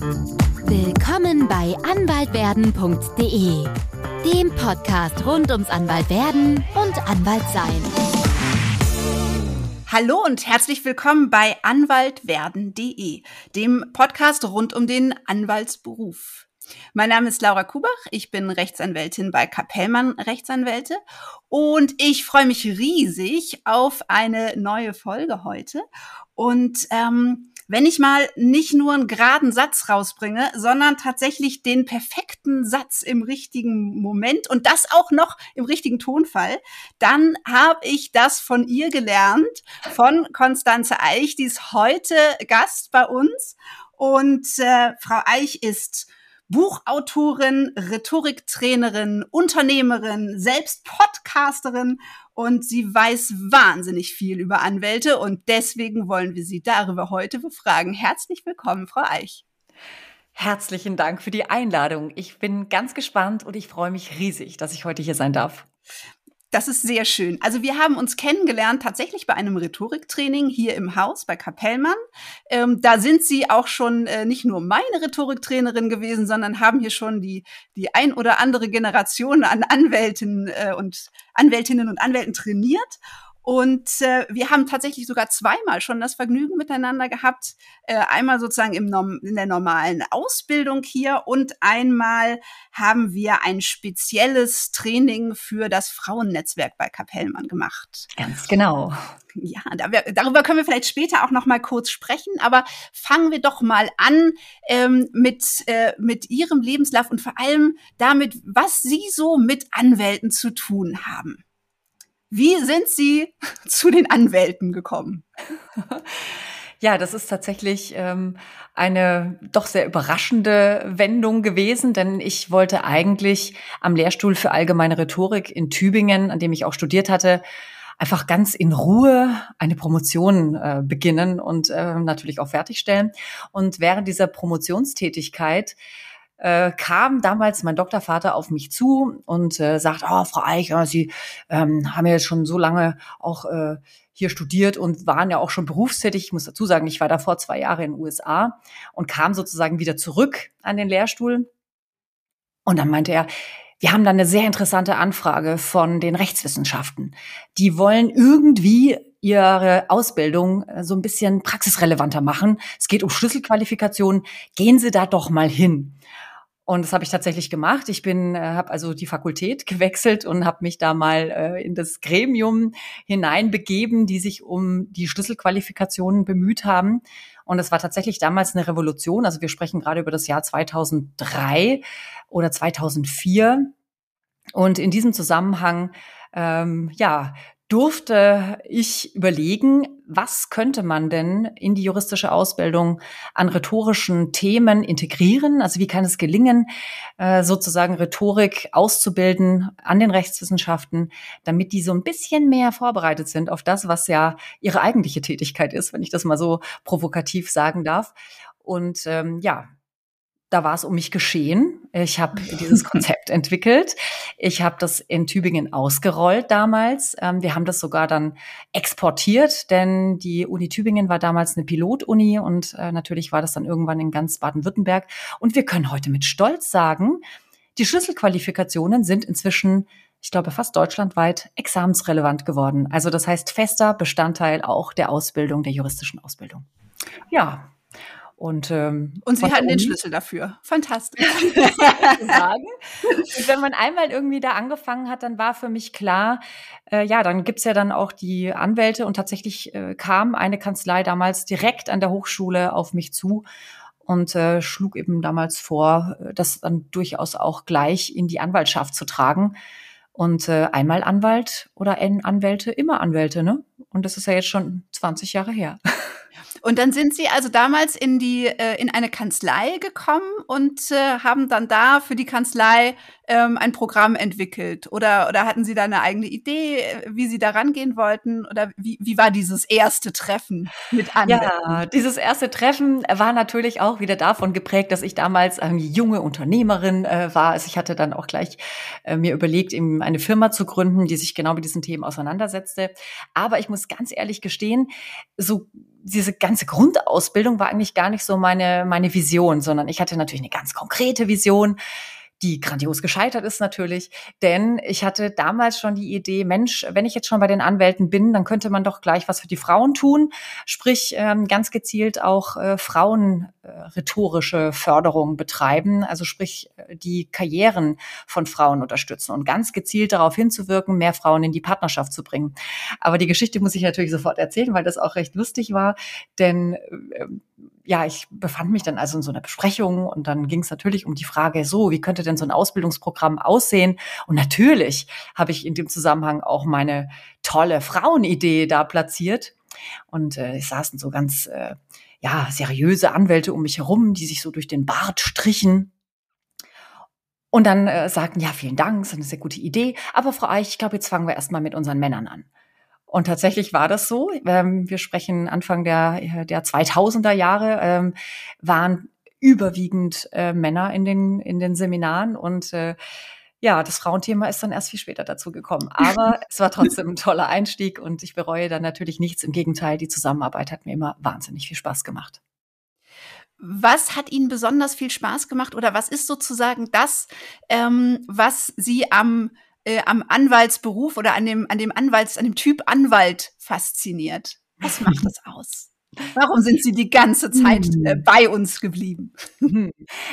Willkommen bei anwaltwerden.de, dem Podcast rund ums Anwaltwerden und Anwaltsein. Hallo und herzlich willkommen bei anwaltwerden.de, dem Podcast rund um den Anwaltsberuf. Mein Name ist Laura Kubach, ich bin Rechtsanwältin bei Kapellmann Rechtsanwälte und ich freue mich riesig auf eine neue Folge heute. Und ähm, wenn ich mal nicht nur einen geraden Satz rausbringe, sondern tatsächlich den perfekten Satz im richtigen Moment und das auch noch im richtigen Tonfall, dann habe ich das von ihr gelernt, von Konstanze Eich, die ist heute Gast bei uns. Und äh, Frau Eich ist Buchautorin, Rhetoriktrainerin, Unternehmerin, selbst Podcasterin und sie weiß wahnsinnig viel über Anwälte und deswegen wollen wir sie darüber heute befragen. Herzlich willkommen, Frau Eich. Herzlichen Dank für die Einladung. Ich bin ganz gespannt und ich freue mich riesig, dass ich heute hier sein darf. Das ist sehr schön. Also wir haben uns kennengelernt tatsächlich bei einem Rhetoriktraining hier im Haus bei Kapellmann. Ähm, da sind Sie auch schon äh, nicht nur meine Rhetoriktrainerin gewesen, sondern haben hier schon die, die ein oder andere Generation an Anwälten äh, und Anwältinnen und Anwälten trainiert. Und äh, wir haben tatsächlich sogar zweimal schon das Vergnügen miteinander gehabt. Äh, einmal sozusagen im in der normalen Ausbildung hier und einmal haben wir ein spezielles Training für das Frauennetzwerk bei Kapellmann gemacht. Ganz genau. Ja, darüber können wir vielleicht später auch noch mal kurz sprechen. Aber fangen wir doch mal an ähm, mit äh, mit Ihrem Lebenslauf und vor allem damit, was Sie so mit Anwälten zu tun haben. Wie sind Sie zu den Anwälten gekommen? Ja, das ist tatsächlich ähm, eine doch sehr überraschende Wendung gewesen, denn ich wollte eigentlich am Lehrstuhl für allgemeine Rhetorik in Tübingen, an dem ich auch studiert hatte, einfach ganz in Ruhe eine Promotion äh, beginnen und äh, natürlich auch fertigstellen. Und während dieser Promotionstätigkeit äh, kam damals mein Doktorvater auf mich zu und äh, sagt, oh, Frau Eich, Sie ähm, haben ja jetzt schon so lange auch äh, hier studiert und waren ja auch schon berufstätig. Ich muss dazu sagen, ich war davor zwei Jahre in den USA und kam sozusagen wieder zurück an den Lehrstuhl. Und dann meinte er, wir haben da eine sehr interessante Anfrage von den Rechtswissenschaften. Die wollen irgendwie ihre Ausbildung äh, so ein bisschen praxisrelevanter machen. Es geht um Schlüsselqualifikationen. Gehen Sie da doch mal hin. Und das habe ich tatsächlich gemacht. Ich bin, äh, habe also die Fakultät gewechselt und habe mich da mal äh, in das Gremium hineinbegeben, die sich um die Schlüsselqualifikationen bemüht haben. Und es war tatsächlich damals eine Revolution. Also wir sprechen gerade über das Jahr 2003 oder 2004. Und in diesem Zusammenhang ähm, ja, durfte ich überlegen, was könnte man denn in die juristische Ausbildung an rhetorischen Themen integrieren? Also wie kann es gelingen, äh, sozusagen Rhetorik auszubilden an den Rechtswissenschaften, damit die so ein bisschen mehr vorbereitet sind auf das, was ja ihre eigentliche Tätigkeit ist, wenn ich das mal so provokativ sagen darf. Und ähm, ja, da war es um mich geschehen. Ich habe dieses Konzept entwickelt. Ich habe das in Tübingen ausgerollt damals. Ähm, wir haben das sogar dann exportiert, denn die Uni Tübingen war damals eine Pilotuni und äh, natürlich war das dann irgendwann in ganz Baden-Württemberg. Und wir können heute mit Stolz sagen, die Schlüsselqualifikationen sind inzwischen ich glaube, fast deutschlandweit examensrelevant geworden. Also das heißt fester Bestandteil auch der Ausbildung, der juristischen Ausbildung. Ja, und, ähm, und sie hatten den Schlüssel dafür. Fantastisch. sagen. Und wenn man einmal irgendwie da angefangen hat, dann war für mich klar, äh, ja, dann gibt's ja dann auch die Anwälte und tatsächlich äh, kam eine Kanzlei damals direkt an der Hochschule auf mich zu und äh, schlug eben damals vor, äh, das dann durchaus auch gleich in die Anwaltschaft zu tragen. Und äh, einmal Anwalt oder Anwälte, immer Anwälte, ne? Und das ist ja jetzt schon 20 Jahre her. Und dann sind Sie also damals in die äh, in eine Kanzlei gekommen und äh, haben dann da für die Kanzlei ähm, ein Programm entwickelt oder oder hatten Sie da eine eigene Idee, äh, wie Sie da rangehen wollten oder wie wie war dieses erste Treffen mit anderen? Ja, dieses erste Treffen war natürlich auch wieder davon geprägt, dass ich damals ähm, junge Unternehmerin äh, war. Also ich hatte dann auch gleich äh, mir überlegt, eben eine Firma zu gründen, die sich genau mit diesen Themen auseinandersetzte. Aber ich muss ganz ehrlich gestehen, so diese ganze Grundausbildung war eigentlich gar nicht so meine, meine Vision, sondern ich hatte natürlich eine ganz konkrete Vision die grandios gescheitert ist natürlich, denn ich hatte damals schon die Idee, Mensch, wenn ich jetzt schon bei den Anwälten bin, dann könnte man doch gleich was für die Frauen tun, sprich ähm, ganz gezielt auch äh, Frauen äh, rhetorische Förderung betreiben, also sprich äh, die Karrieren von Frauen unterstützen und ganz gezielt darauf hinzuwirken, mehr Frauen in die Partnerschaft zu bringen. Aber die Geschichte muss ich natürlich sofort erzählen, weil das auch recht lustig war, denn ja, ich befand mich dann also in so einer Besprechung und dann ging es natürlich um die Frage, so, wie könnte denn so ein Ausbildungsprogramm aussehen? Und natürlich habe ich in dem Zusammenhang auch meine tolle Frauenidee da platziert. Und äh, es saßen so ganz äh, ja, seriöse Anwälte um mich herum, die sich so durch den Bart strichen. Und dann äh, sagten, ja, vielen Dank, das ist eine sehr gute Idee. Aber Frau Eich, ich glaube, jetzt fangen wir erstmal mit unseren Männern an. Und tatsächlich war das so. Ähm, wir sprechen Anfang der, der 2000er Jahre, ähm, waren überwiegend äh, Männer in den, in den Seminaren und äh, ja, das Frauenthema ist dann erst viel später dazu gekommen. Aber es war trotzdem ein toller Einstieg und ich bereue dann natürlich nichts. Im Gegenteil, die Zusammenarbeit hat mir immer wahnsinnig viel Spaß gemacht. Was hat Ihnen besonders viel Spaß gemacht oder was ist sozusagen das, ähm, was Sie am äh, am Anwaltsberuf oder an dem, an dem Anwalts, an dem Typ Anwalt fasziniert? Was macht das aus? Warum sind Sie die ganze Zeit äh, hm. bei uns geblieben?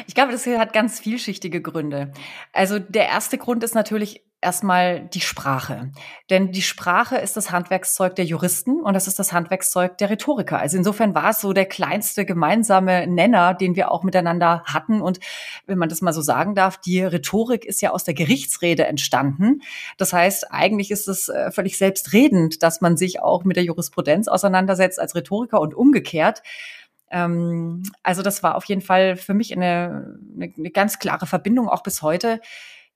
Ich glaube, das hat ganz vielschichtige Gründe. Also der erste Grund ist natürlich erstmal die Sprache. Denn die Sprache ist das Handwerkszeug der Juristen und das ist das Handwerkszeug der Rhetoriker. Also insofern war es so der kleinste gemeinsame Nenner, den wir auch miteinander hatten. Und wenn man das mal so sagen darf, die Rhetorik ist ja aus der Gerichtsrede entstanden. Das heißt, eigentlich ist es äh, völlig selbstredend, dass man sich auch mit der Jurisprudenz auseinandersetzt als Rhetoriker und umgekehrt ähm, also das war auf jeden Fall für mich eine, eine, eine ganz klare Verbindung auch bis heute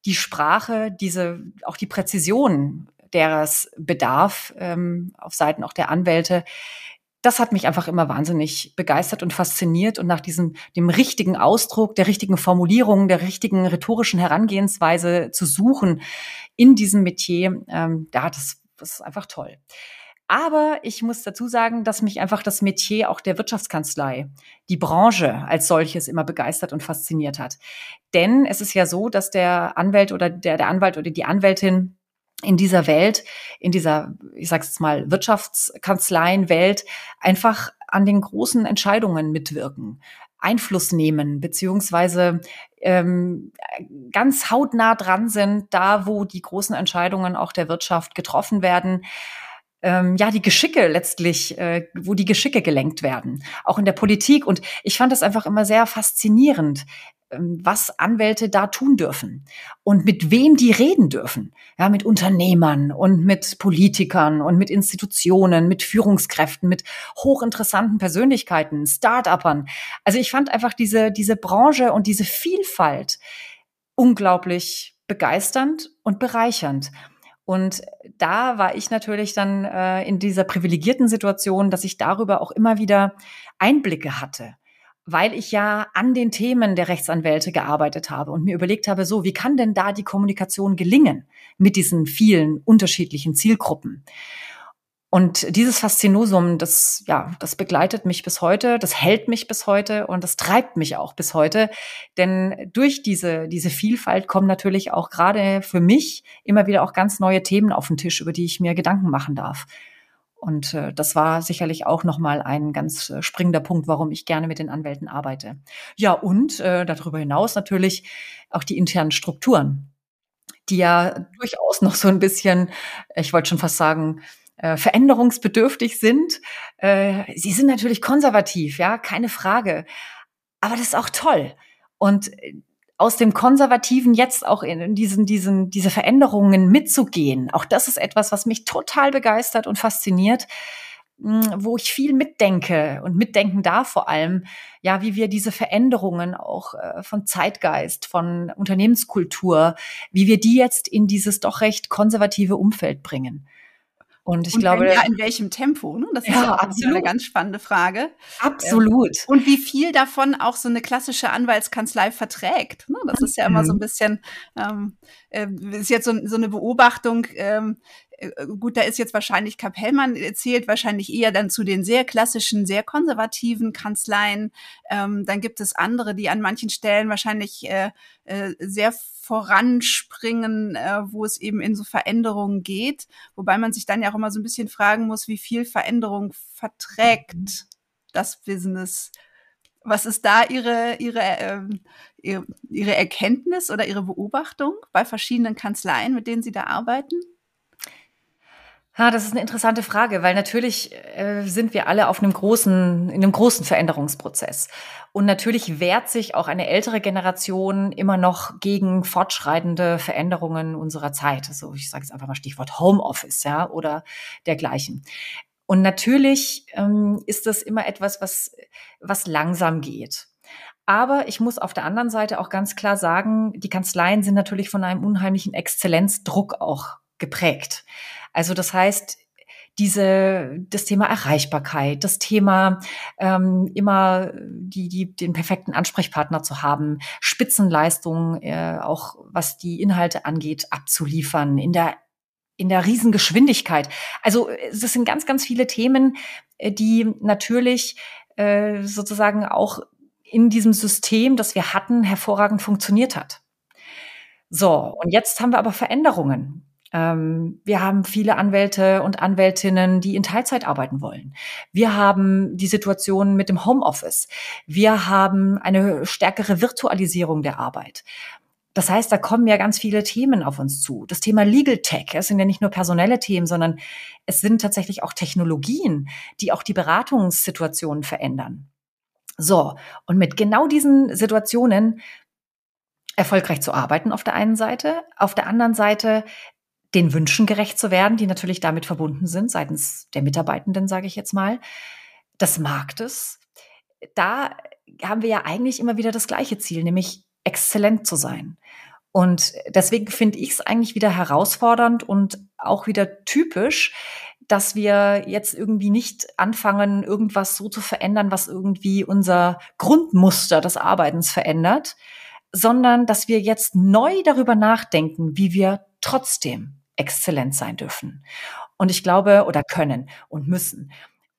die Sprache, diese, auch die Präzision, der es bedarf, ähm, auf Seiten auch der Anwälte, das hat mich einfach immer wahnsinnig begeistert und fasziniert und nach diesem, dem richtigen Ausdruck, der richtigen Formulierung, der richtigen rhetorischen Herangehensweise zu suchen in diesem Metier, ähm, ja, das, das ist einfach toll. Aber ich muss dazu sagen, dass mich einfach das Metier auch der Wirtschaftskanzlei, die Branche als solches immer begeistert und fasziniert hat. Denn es ist ja so, dass der Anwalt oder der, der Anwalt oder die Anwältin in dieser Welt, in dieser, ich sag's jetzt mal, Wirtschaftskanzleienwelt einfach an den großen Entscheidungen mitwirken. Einfluss nehmen, beziehungsweise ähm, ganz hautnah dran sind, da wo die großen Entscheidungen auch der Wirtschaft getroffen werden ähm, ja die Geschicke letztlich, äh, wo die Geschicke gelenkt werden, auch in der Politik. Und ich fand das einfach immer sehr faszinierend, ähm, was Anwälte da tun dürfen und mit wem die reden dürfen. Ja, mit Unternehmern und mit Politikern und mit Institutionen, mit Führungskräften, mit hochinteressanten Persönlichkeiten, Start-upern. Also ich fand einfach diese, diese Branche und diese Vielfalt unglaublich begeisternd und bereichernd. Und da war ich natürlich dann äh, in dieser privilegierten Situation, dass ich darüber auch immer wieder Einblicke hatte, weil ich ja an den Themen der Rechtsanwälte gearbeitet habe und mir überlegt habe, so, wie kann denn da die Kommunikation gelingen mit diesen vielen unterschiedlichen Zielgruppen? Und dieses Faszinosum, das, ja, das begleitet mich bis heute, das hält mich bis heute und das treibt mich auch bis heute. Denn durch diese, diese Vielfalt kommen natürlich auch gerade für mich immer wieder auch ganz neue Themen auf den Tisch, über die ich mir Gedanken machen darf. Und äh, das war sicherlich auch nochmal ein ganz äh, springender Punkt, warum ich gerne mit den Anwälten arbeite. Ja, und äh, darüber hinaus natürlich auch die internen Strukturen, die ja durchaus noch so ein bisschen, ich wollte schon fast sagen, äh, veränderungsbedürftig sind. Äh, sie sind natürlich konservativ, ja, keine Frage. Aber das ist auch toll. Und äh, aus dem Konservativen jetzt auch in diesen, diesen, diese Veränderungen mitzugehen, auch das ist etwas, was mich total begeistert und fasziniert, hm, wo ich viel mitdenke und mitdenken darf vor allem, ja, wie wir diese Veränderungen auch äh, von Zeitgeist, von Unternehmenskultur, wie wir die jetzt in dieses doch recht konservative Umfeld bringen. Und ich und glaube. Ja, in welchem Tempo? Ne? Das ist ja, absolut. eine ganz spannende Frage. Absolut. Ähm, und wie viel davon auch so eine klassische Anwaltskanzlei verträgt. Ne? Das ist ja immer so ein mhm. bisschen, ähm, äh, ist jetzt so, so eine Beobachtung, ähm, äh, gut, da ist jetzt wahrscheinlich Kapellmann zählt wahrscheinlich eher dann zu den sehr klassischen, sehr konservativen Kanzleien. Ähm, dann gibt es andere, die an manchen Stellen wahrscheinlich äh, äh, sehr voranspringen, äh, wo es eben in so Veränderungen geht. Wobei man sich dann ja auch immer so ein bisschen fragen muss, wie viel Veränderung verträgt das Business. Was ist da Ihre, Ihre, äh, Ihre, Ihre Erkenntnis oder Ihre Beobachtung bei verschiedenen Kanzleien, mit denen Sie da arbeiten? Ja, das ist eine interessante Frage, weil natürlich äh, sind wir alle auf einem großen, in einem großen Veränderungsprozess. Und natürlich wehrt sich auch eine ältere Generation immer noch gegen fortschreitende Veränderungen unserer Zeit. Also ich sage jetzt einfach mal Stichwort Homeoffice, ja, oder dergleichen. Und natürlich ähm, ist das immer etwas, was, was langsam geht. Aber ich muss auf der anderen Seite auch ganz klar sagen, die Kanzleien sind natürlich von einem unheimlichen Exzellenzdruck auch geprägt. Also das heißt, diese, das Thema Erreichbarkeit, das Thema ähm, immer die, die, den perfekten Ansprechpartner zu haben, Spitzenleistungen, äh, auch was die Inhalte angeht, abzuliefern, in der in der Riesengeschwindigkeit. Also das sind ganz, ganz viele Themen, äh, die natürlich äh, sozusagen auch in diesem System, das wir hatten, hervorragend funktioniert hat. So, und jetzt haben wir aber Veränderungen. Ähm, wir haben viele Anwälte und Anwältinnen, die in Teilzeit arbeiten wollen. Wir haben die Situation mit dem Homeoffice. Wir haben eine stärkere Virtualisierung der Arbeit. Das heißt, da kommen ja ganz viele Themen auf uns zu. Das Thema Legal Tech, es sind ja nicht nur personelle Themen, sondern es sind tatsächlich auch Technologien, die auch die Beratungssituationen verändern. So, und mit genau diesen Situationen erfolgreich zu arbeiten auf der einen Seite, auf der anderen Seite den Wünschen gerecht zu werden, die natürlich damit verbunden sind, seitens der Mitarbeitenden, sage ich jetzt mal, des Marktes. Da haben wir ja eigentlich immer wieder das gleiche Ziel, nämlich exzellent zu sein. Und deswegen finde ich es eigentlich wieder herausfordernd und auch wieder typisch, dass wir jetzt irgendwie nicht anfangen, irgendwas so zu verändern, was irgendwie unser Grundmuster des Arbeitens verändert, sondern dass wir jetzt neu darüber nachdenken, wie wir trotzdem exzellent sein dürfen. Und ich glaube, oder können und müssen.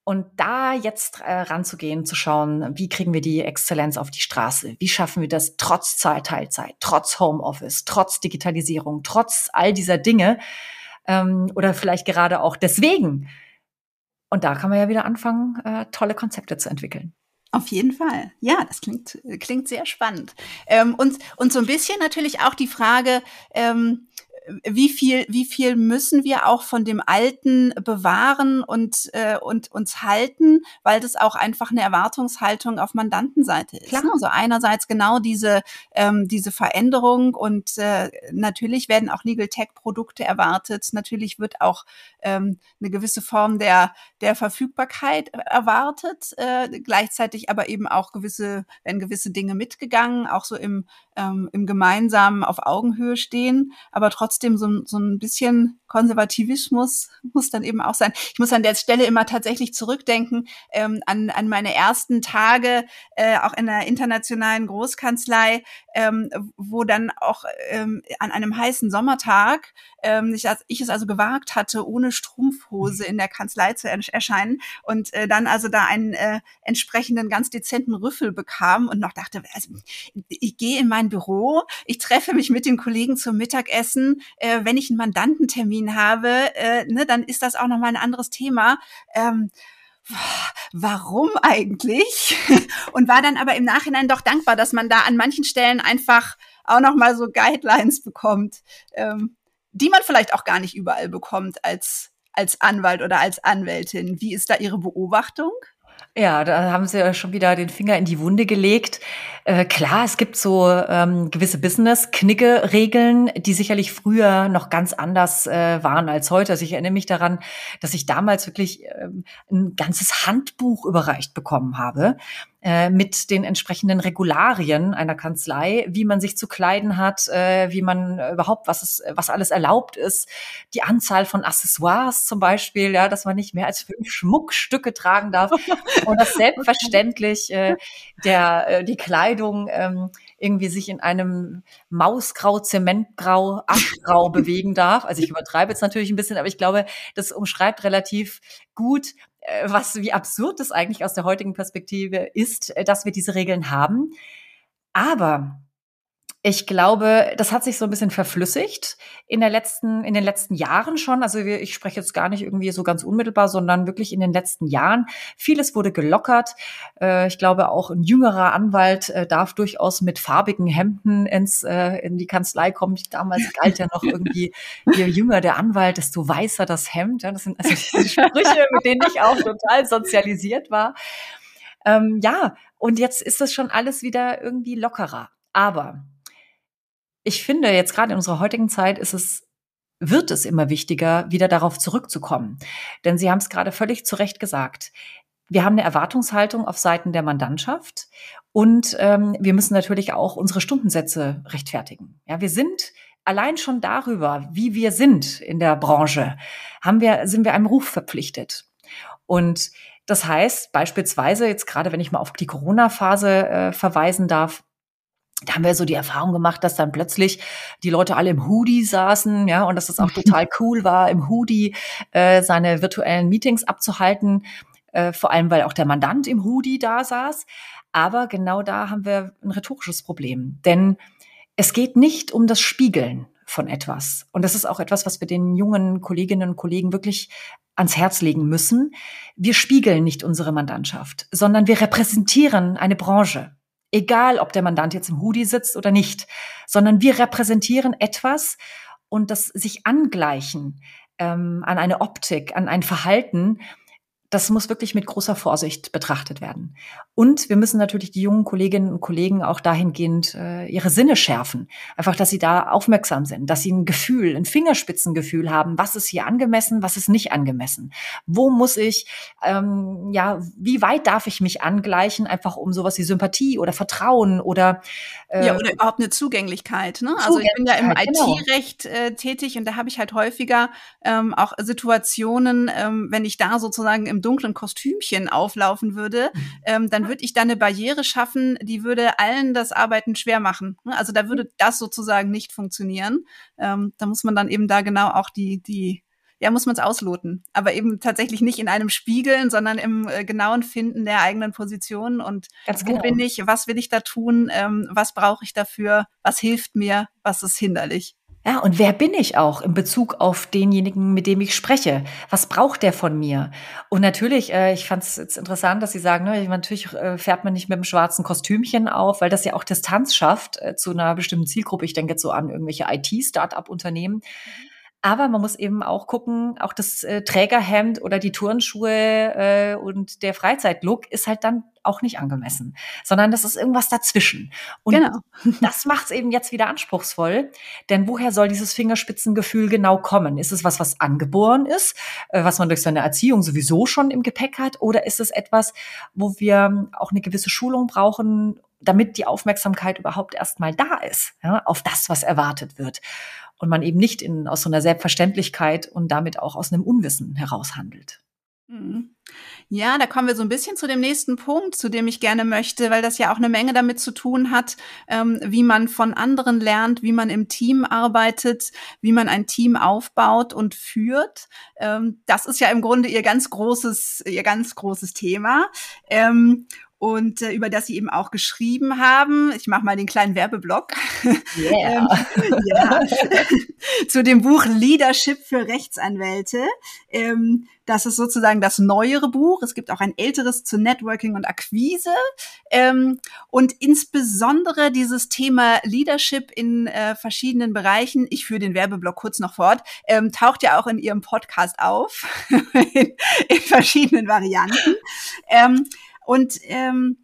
Und da jetzt äh, ranzugehen, zu schauen, wie kriegen wir die Exzellenz auf die Straße? Wie schaffen wir das trotz Teilzeit, trotz Homeoffice, trotz Digitalisierung, trotz all dieser Dinge? Ähm, oder vielleicht gerade auch deswegen. Und da kann man ja wieder anfangen, äh, tolle Konzepte zu entwickeln. Auf jeden Fall. Ja, das klingt, klingt sehr spannend. Ähm, und, und so ein bisschen natürlich auch die Frage, ähm, wie viel, wie viel müssen wir auch von dem Alten bewahren und, äh, und uns halten, weil das auch einfach eine Erwartungshaltung auf Mandantenseite ist. Klar. Also einerseits genau diese, ähm, diese Veränderung und äh, natürlich werden auch Legal Tech Produkte erwartet. Natürlich wird auch ähm, eine gewisse Form der, der Verfügbarkeit erwartet, äh, gleichzeitig aber eben auch gewisse, werden gewisse Dinge mitgegangen, auch so im, ähm, im gemeinsamen auf Augenhöhe stehen, aber trotzdem so, so ein bisschen Konservativismus muss dann eben auch sein. Ich muss an der Stelle immer tatsächlich zurückdenken ähm, an, an meine ersten Tage, äh, auch in der internationalen Großkanzlei, ähm, wo dann auch ähm, an einem heißen Sommertag ähm, ich, ich es also gewagt hatte, ohne Strumpfhose in der Kanzlei zu erscheinen und äh, dann also da einen äh, entsprechenden ganz dezenten Rüffel bekam und noch dachte, also ich gehe in mein Büro, ich treffe mich mit den Kollegen zum Mittagessen, äh, wenn ich einen Mandantentermin habe, äh, ne, dann ist das auch nochmal ein anderes Thema. Ähm, warum eigentlich? Und war dann aber im Nachhinein doch dankbar, dass man da an manchen Stellen einfach auch nochmal so Guidelines bekommt, ähm, die man vielleicht auch gar nicht überall bekommt als, als Anwalt oder als Anwältin. Wie ist da Ihre Beobachtung? Ja, da haben Sie ja schon wieder den Finger in die Wunde gelegt. Äh, klar, es gibt so ähm, gewisse Business-Knicke-Regeln, die sicherlich früher noch ganz anders äh, waren als heute. Also ich erinnere mich daran, dass ich damals wirklich ähm, ein ganzes Handbuch überreicht bekommen habe äh, mit den entsprechenden Regularien einer Kanzlei, wie man sich zu kleiden hat, äh, wie man überhaupt, was es, was alles erlaubt ist, die Anzahl von Accessoires zum Beispiel, ja, dass man nicht mehr als fünf Schmuckstücke tragen darf. Und dass selbstverständlich äh, der äh, die Kleidung ähm, irgendwie sich in einem Mausgrau, Zementgrau, Aschgrau bewegen darf. Also ich übertreibe jetzt natürlich ein bisschen, aber ich glaube, das umschreibt relativ gut, was, wie absurd das eigentlich aus der heutigen Perspektive ist, äh, dass wir diese Regeln haben. Aber ich glaube, das hat sich so ein bisschen verflüssigt in der letzten, in den letzten Jahren schon. Also ich spreche jetzt gar nicht irgendwie so ganz unmittelbar, sondern wirklich in den letzten Jahren. Vieles wurde gelockert. Äh, ich glaube, auch ein jüngerer Anwalt darf durchaus mit farbigen Hemden ins, in die Kanzlei kommen. Damals galt ja noch irgendwie, je jünger der Anwalt, desto weißer das Hemd. Das sind also diese Sprüche, mit denen ich auch total sozialisiert war. Ähm, ja, und jetzt ist das schon alles wieder irgendwie lockerer. Aber ich finde, jetzt gerade in unserer heutigen Zeit ist es wird es immer wichtiger, wieder darauf zurückzukommen. Denn Sie haben es gerade völlig zu Recht gesagt. Wir haben eine Erwartungshaltung auf Seiten der Mandantschaft und ähm, wir müssen natürlich auch unsere Stundensätze rechtfertigen. Ja, wir sind allein schon darüber, wie wir sind in der Branche, haben wir, sind wir einem Ruf verpflichtet. Und das heißt beispielsweise, jetzt gerade wenn ich mal auf die Corona-Phase äh, verweisen darf, da haben wir so die Erfahrung gemacht, dass dann plötzlich die Leute alle im Hoodie saßen, ja, und dass es auch total cool war, im Hoodie äh, seine virtuellen Meetings abzuhalten, äh, vor allem weil auch der Mandant im Hoodie da saß. Aber genau da haben wir ein rhetorisches Problem, denn es geht nicht um das Spiegeln von etwas. Und das ist auch etwas, was wir den jungen Kolleginnen und Kollegen wirklich ans Herz legen müssen. Wir spiegeln nicht unsere Mandantschaft, sondern wir repräsentieren eine Branche egal ob der Mandant jetzt im Hoodie sitzt oder nicht, sondern wir repräsentieren etwas und das sich angleichen ähm, an eine Optik, an ein Verhalten, das muss wirklich mit großer Vorsicht betrachtet werden. Und wir müssen natürlich die jungen Kolleginnen und Kollegen auch dahingehend äh, ihre Sinne schärfen. Einfach, dass sie da aufmerksam sind, dass sie ein Gefühl, ein Fingerspitzengefühl haben, was ist hier angemessen, was ist nicht angemessen. Wo muss ich, ähm, ja, wie weit darf ich mich angleichen, einfach um sowas wie Sympathie oder Vertrauen oder äh, Ja, oder überhaupt eine Zugänglichkeit. Ne? Also ich bin ja im genau. IT-Recht äh, tätig und da habe ich halt häufiger ähm, auch Situationen, ähm, wenn ich da sozusagen im dunklen Kostümchen auflaufen würde, mhm. ähm, dann würde ich da eine Barriere schaffen, die würde allen das Arbeiten schwer machen. Ne? Also da würde das sozusagen nicht funktionieren. Ähm, da muss man dann eben da genau auch die, die, ja, muss man es ausloten. Aber eben tatsächlich nicht in einem Spiegeln, sondern im äh, genauen Finden der eigenen Position und Ganz wo genau. bin ich, was will ich da tun, ähm, was brauche ich dafür, was hilft mir, was ist hinderlich. Ja, und wer bin ich auch in Bezug auf denjenigen, mit dem ich spreche? Was braucht der von mir? Und natürlich, äh, ich fand es jetzt interessant, dass Sie sagen, ne, natürlich äh, fährt man nicht mit einem schwarzen Kostümchen auf, weil das ja auch Distanz schafft äh, zu einer bestimmten Zielgruppe. Ich denke jetzt so an irgendwelche IT-Start-up-Unternehmen. Aber man muss eben auch gucken, auch das äh, Trägerhemd oder die Turnschuhe äh, und der Freizeitlook ist halt dann auch nicht angemessen, sondern das ist irgendwas dazwischen. Und genau. das macht es eben jetzt wieder anspruchsvoll, denn woher soll dieses Fingerspitzengefühl genau kommen? Ist es was, was angeboren ist, äh, was man durch seine Erziehung sowieso schon im Gepäck hat, oder ist es etwas, wo wir auch eine gewisse Schulung brauchen, damit die Aufmerksamkeit überhaupt erstmal da ist, ja, auf das, was erwartet wird und man eben nicht in, aus so einer Selbstverständlichkeit und damit auch aus einem Unwissen heraus handelt. Mhm. Ja, da kommen wir so ein bisschen zu dem nächsten Punkt, zu dem ich gerne möchte, weil das ja auch eine Menge damit zu tun hat, ähm, wie man von anderen lernt, wie man im Team arbeitet, wie man ein Team aufbaut und führt. Ähm, das ist ja im Grunde ihr ganz großes, ihr ganz großes Thema. Ähm, und äh, über das sie eben auch geschrieben haben. Ich mache mal den kleinen Werbeblock. Yeah. ähm, ja. Zu dem Buch Leadership für Rechtsanwälte. Ähm, das ist sozusagen das neuere Buch. Es gibt auch ein älteres zu Networking und Akquise. Ähm, und insbesondere dieses Thema Leadership in äh, verschiedenen Bereichen, ich führe den Werbeblock kurz noch fort, ähm, taucht ja auch in Ihrem Podcast auf, in, in verschiedenen Varianten. Ähm, und ähm,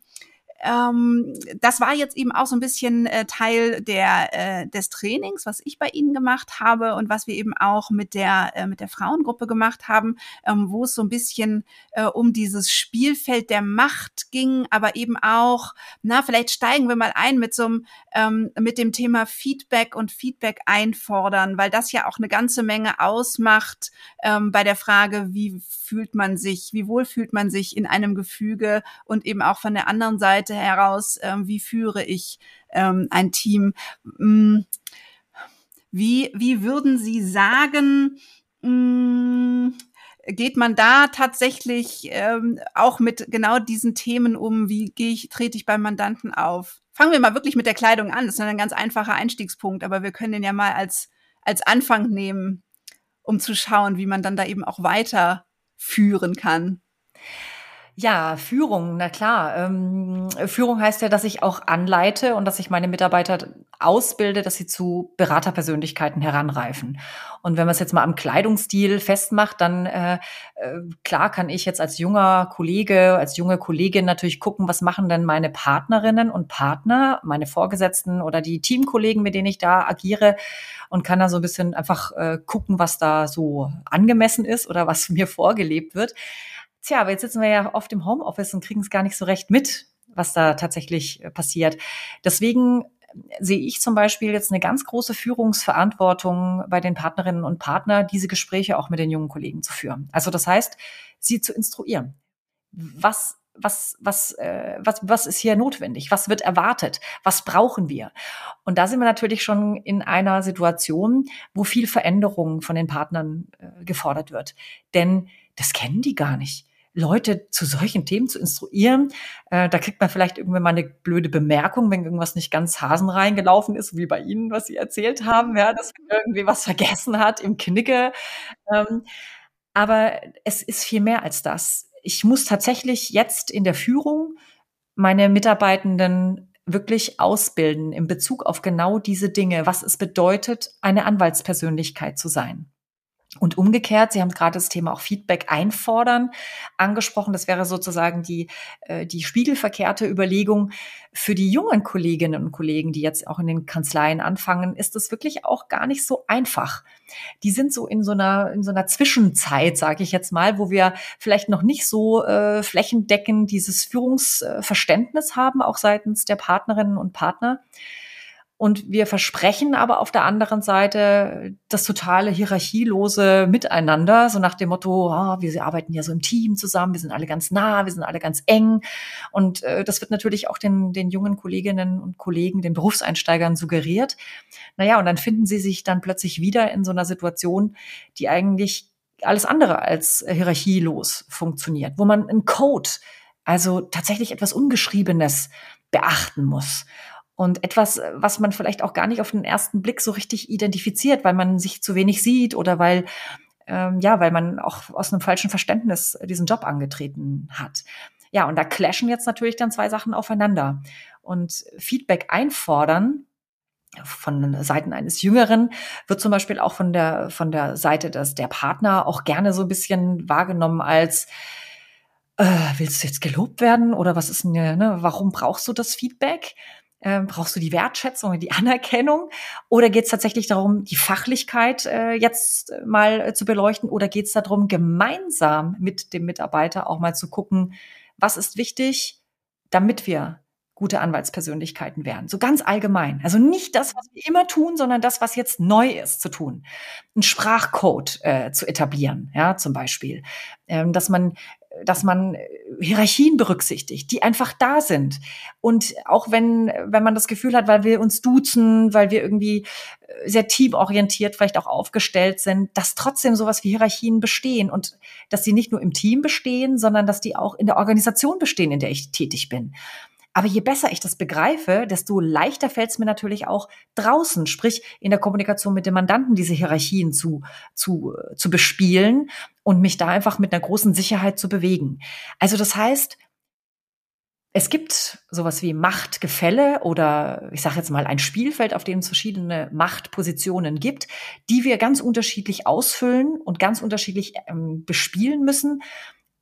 ähm, das war jetzt eben auch so ein bisschen äh, Teil der, äh, des Trainings, was ich bei Ihnen gemacht habe und was wir eben auch mit der, äh, mit der Frauengruppe gemacht haben, ähm, wo es so ein bisschen äh, um dieses Spielfeld der Macht ging, aber eben auch, na, vielleicht steigen wir mal ein mit so einem, ähm, mit dem Thema Feedback und Feedback einfordern, weil das ja auch eine ganze Menge ausmacht ähm, bei der Frage, wie fühlt man sich, wie wohl fühlt man sich in einem Gefüge und eben auch von der anderen Seite heraus, ähm, wie führe ich ähm, ein Team. Mm, wie, wie würden Sie sagen, mm, geht man da tatsächlich ähm, auch mit genau diesen Themen um? Wie gehe ich, trete ich beim Mandanten auf? Fangen wir mal wirklich mit der Kleidung an. Das ist ein ganz einfacher Einstiegspunkt, aber wir können den ja mal als, als Anfang nehmen, um zu schauen, wie man dann da eben auch weiterführen kann. Ja, Führung, na klar. Ähm, Führung heißt ja, dass ich auch anleite und dass ich meine Mitarbeiter ausbilde, dass sie zu Beraterpersönlichkeiten heranreifen. Und wenn man es jetzt mal am Kleidungsstil festmacht, dann äh, äh, klar kann ich jetzt als junger Kollege, als junge Kollegin natürlich gucken, was machen denn meine Partnerinnen und Partner, meine Vorgesetzten oder die Teamkollegen, mit denen ich da agiere und kann da so ein bisschen einfach äh, gucken, was da so angemessen ist oder was mir vorgelebt wird. Tja, aber jetzt sitzen wir ja oft im Homeoffice und kriegen es gar nicht so recht mit, was da tatsächlich äh, passiert. Deswegen äh, sehe ich zum Beispiel jetzt eine ganz große Führungsverantwortung bei den Partnerinnen und Partnern, diese Gespräche auch mit den jungen Kollegen zu führen. Also das heißt, sie zu instruieren. Was was, was, äh, was, was ist hier notwendig? Was wird erwartet? Was brauchen wir? Und da sind wir natürlich schon in einer Situation, wo viel Veränderung von den Partnern äh, gefordert wird. Denn das kennen die gar nicht. Leute zu solchen Themen zu instruieren. Äh, da kriegt man vielleicht irgendwann mal eine blöde Bemerkung, wenn irgendwas nicht ganz hasenrein gelaufen ist, wie bei Ihnen, was Sie erzählt haben, ja, dass man irgendwie was vergessen hat im Knicke. Ähm, aber es ist viel mehr als das. Ich muss tatsächlich jetzt in der Führung meine Mitarbeitenden wirklich ausbilden in Bezug auf genau diese Dinge, was es bedeutet, eine Anwaltspersönlichkeit zu sein. Und umgekehrt, Sie haben gerade das Thema auch Feedback einfordern angesprochen. Das wäre sozusagen die, äh, die spiegelverkehrte Überlegung für die jungen Kolleginnen und Kollegen, die jetzt auch in den Kanzleien anfangen, ist es wirklich auch gar nicht so einfach. Die sind so in so einer, in so einer Zwischenzeit, sage ich jetzt mal, wo wir vielleicht noch nicht so äh, flächendeckend dieses Führungsverständnis haben, auch seitens der Partnerinnen und Partner. Und wir versprechen aber auf der anderen Seite das totale hierarchielose Miteinander, so nach dem Motto, oh, wir arbeiten ja so im Team zusammen, wir sind alle ganz nah, wir sind alle ganz eng. Und äh, das wird natürlich auch den, den jungen Kolleginnen und Kollegen, den Berufseinsteigern suggeriert. Naja, und dann finden sie sich dann plötzlich wieder in so einer Situation, die eigentlich alles andere als hierarchielos funktioniert, wo man einen Code, also tatsächlich etwas Ungeschriebenes beachten muss und etwas, was man vielleicht auch gar nicht auf den ersten Blick so richtig identifiziert, weil man sich zu wenig sieht oder weil ähm, ja, weil man auch aus einem falschen Verständnis diesen Job angetreten hat. Ja, und da clashen jetzt natürlich dann zwei Sachen aufeinander. Und Feedback einfordern von Seiten eines Jüngeren wird zum Beispiel auch von der, von der Seite des, der Partner auch gerne so ein bisschen wahrgenommen als, äh, willst du jetzt gelobt werden oder was ist denn, ne, warum brauchst du das Feedback? Ähm, brauchst du die Wertschätzung und die Anerkennung? Oder geht es tatsächlich darum, die Fachlichkeit äh, jetzt mal äh, zu beleuchten? Oder geht es darum, gemeinsam mit dem Mitarbeiter auch mal zu gucken, was ist wichtig, damit wir gute Anwaltspersönlichkeiten werden. So ganz allgemein. Also nicht das, was wir immer tun, sondern das, was jetzt neu ist zu tun. Ein Sprachcode äh, zu etablieren, ja, zum Beispiel. Ähm, dass man dass man äh, Hierarchien berücksichtigt, die einfach da sind. Und auch wenn, wenn man das Gefühl hat, weil wir uns duzen, weil wir irgendwie äh, sehr teamorientiert vielleicht auch aufgestellt sind, dass trotzdem sowas wie Hierarchien bestehen und dass sie nicht nur im Team bestehen, sondern dass die auch in der Organisation bestehen, in der ich tätig bin. Aber je besser ich das begreife, desto leichter fällt es mir natürlich auch draußen, sprich in der Kommunikation mit dem Mandanten, diese Hierarchien zu, zu, zu bespielen und mich da einfach mit einer großen Sicherheit zu bewegen. Also das heißt, es gibt sowas wie Machtgefälle oder ich sage jetzt mal ein Spielfeld, auf dem es verschiedene Machtpositionen gibt, die wir ganz unterschiedlich ausfüllen und ganz unterschiedlich ähm, bespielen müssen.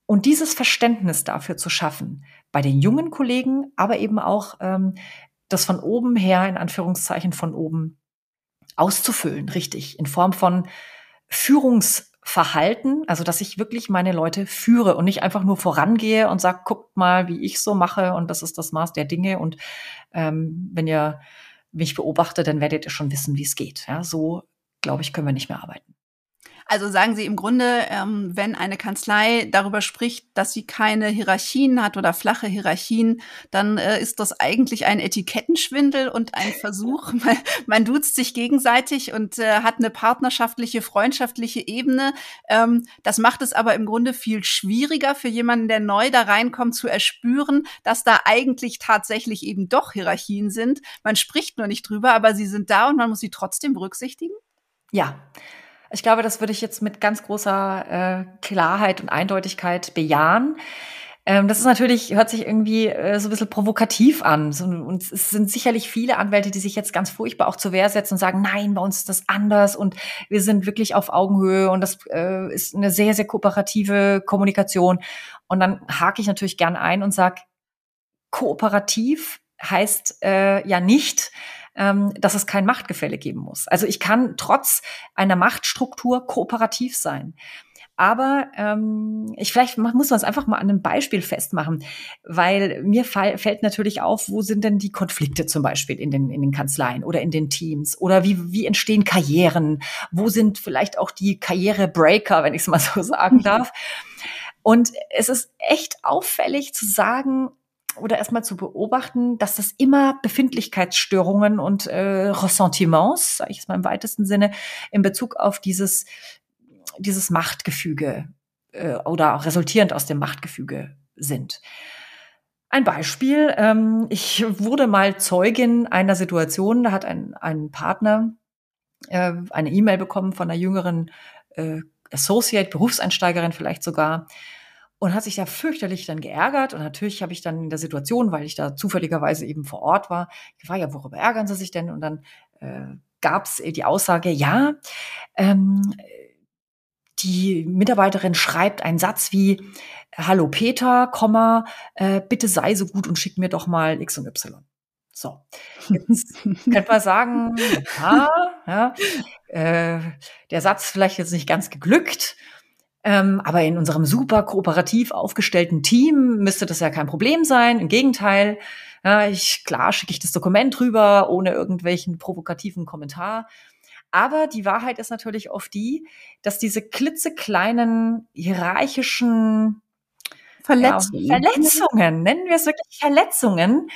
Und dieses Verständnis dafür zu schaffen, bei den jungen Kollegen, aber eben auch ähm, das von oben her, in Anführungszeichen von oben, auszufüllen, richtig, in Form von Führungsverhalten, also dass ich wirklich meine Leute führe und nicht einfach nur vorangehe und sage, guckt mal, wie ich so mache und das ist das Maß der Dinge und ähm, wenn ihr mich beobachtet, dann werdet ihr schon wissen, wie es geht. Ja, so glaube ich, können wir nicht mehr arbeiten. Also sagen Sie im Grunde, ähm, wenn eine Kanzlei darüber spricht, dass sie keine Hierarchien hat oder flache Hierarchien, dann äh, ist das eigentlich ein Etikettenschwindel und ein Versuch. man, man duzt sich gegenseitig und äh, hat eine partnerschaftliche, freundschaftliche Ebene. Ähm, das macht es aber im Grunde viel schwieriger für jemanden, der neu da reinkommt, zu erspüren, dass da eigentlich tatsächlich eben doch Hierarchien sind. Man spricht nur nicht drüber, aber sie sind da und man muss sie trotzdem berücksichtigen. Ja, ich glaube, das würde ich jetzt mit ganz großer äh, Klarheit und Eindeutigkeit bejahen. Ähm, das ist natürlich, hört sich irgendwie äh, so ein bisschen provokativ an. So, und es sind sicherlich viele Anwälte, die sich jetzt ganz furchtbar auch zur Wehr setzen und sagen, nein, bei uns ist das anders und wir sind wirklich auf Augenhöhe und das äh, ist eine sehr, sehr kooperative Kommunikation. Und dann hake ich natürlich gern ein und sage, kooperativ heißt äh, ja nicht, ähm, dass es kein Machtgefälle geben muss. Also ich kann trotz einer Machtstruktur kooperativ sein. Aber ähm, ich vielleicht muss man es einfach mal an einem Beispiel festmachen, weil mir fall, fällt natürlich auf, wo sind denn die Konflikte zum Beispiel in den in den Kanzleien oder in den Teams oder wie wie entstehen Karrieren? Wo sind vielleicht auch die Karrierebreaker, wenn ich es mal so sagen darf? Und es ist echt auffällig zu sagen, oder erstmal zu beobachten, dass das immer Befindlichkeitsstörungen und äh, Ressentiments, sage ich es mal im weitesten Sinne, in Bezug auf dieses, dieses Machtgefüge äh, oder auch resultierend aus dem Machtgefüge sind. Ein Beispiel, ähm, ich wurde mal Zeugin einer Situation, da hat ein, ein Partner äh, eine E-Mail bekommen von einer jüngeren äh, Associate, Berufseinsteigerin vielleicht sogar, und hat sich da fürchterlich dann geärgert. Und natürlich habe ich dann in der Situation, weil ich da zufälligerweise eben vor Ort war, gefragt, ja, worüber ärgern Sie sich denn? Und dann äh, gab es die Aussage, ja, ähm, die Mitarbeiterin schreibt einen Satz wie, Hallo Peter, Komma, äh, bitte sei so gut und schick mir doch mal X und Y. So, jetzt könnte man sagen, ja, ja äh, der Satz vielleicht jetzt nicht ganz geglückt ähm, aber in unserem super kooperativ aufgestellten Team müsste das ja kein Problem sein. Im Gegenteil, ja, ich, klar schicke ich das Dokument rüber, ohne irgendwelchen provokativen Kommentar. Aber die Wahrheit ist natürlich oft die, dass diese klitzekleinen hierarchischen Verletzungen, ja, Verletzungen nennen wir es wirklich Verletzungen,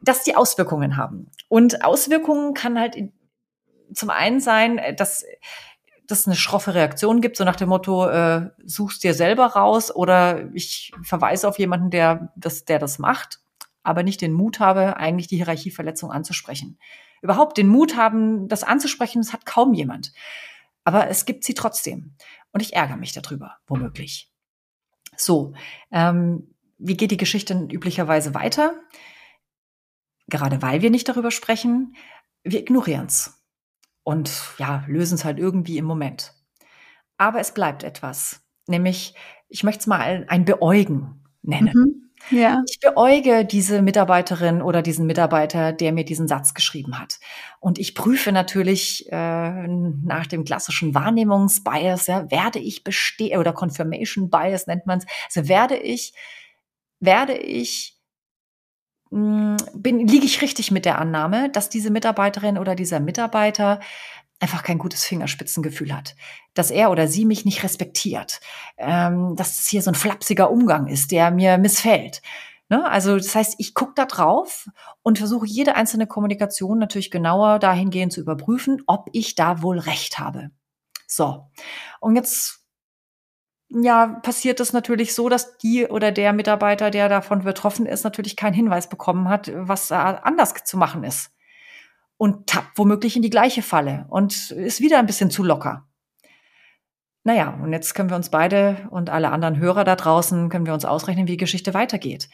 dass die Auswirkungen haben. Und Auswirkungen kann halt zum einen sein, dass das eine schroffe Reaktion gibt, so nach dem Motto, äh, suchst dir selber raus oder ich verweise auf jemanden, der das, der das macht, aber nicht den Mut habe, eigentlich die Hierarchieverletzung anzusprechen. Überhaupt den Mut haben, das anzusprechen, das hat kaum jemand. Aber es gibt sie trotzdem. Und ich ärgere mich darüber, womöglich. So, ähm, wie geht die Geschichte üblicherweise weiter? Gerade weil wir nicht darüber sprechen, wir ignorieren es und ja, lösen es halt irgendwie im Moment. Aber es bleibt etwas, nämlich, ich möchte es mal ein Beäugen nennen. Mhm. Ja. Ich beäuge diese Mitarbeiterin oder diesen Mitarbeiter, der mir diesen Satz geschrieben hat. Und ich prüfe natürlich äh, nach dem klassischen Wahrnehmungsbias, ja, werde ich bestehen oder Confirmation Bias nennt man es. Also werde ich, werde ich bin, liege ich richtig mit der Annahme, dass diese Mitarbeiterin oder dieser Mitarbeiter einfach kein gutes Fingerspitzengefühl hat, dass er oder sie mich nicht respektiert, ähm, dass es hier so ein flapsiger Umgang ist, der mir missfällt. Ne? Also das heißt, ich gucke da drauf und versuche jede einzelne Kommunikation natürlich genauer dahingehend zu überprüfen, ob ich da wohl recht habe. So, und jetzt ja, passiert es natürlich so, dass die oder der Mitarbeiter, der davon betroffen ist, natürlich keinen Hinweis bekommen hat, was anders zu machen ist. Und tappt womöglich in die gleiche Falle und ist wieder ein bisschen zu locker. Naja, und jetzt können wir uns beide und alle anderen Hörer da draußen, können wir uns ausrechnen, wie die Geschichte weitergeht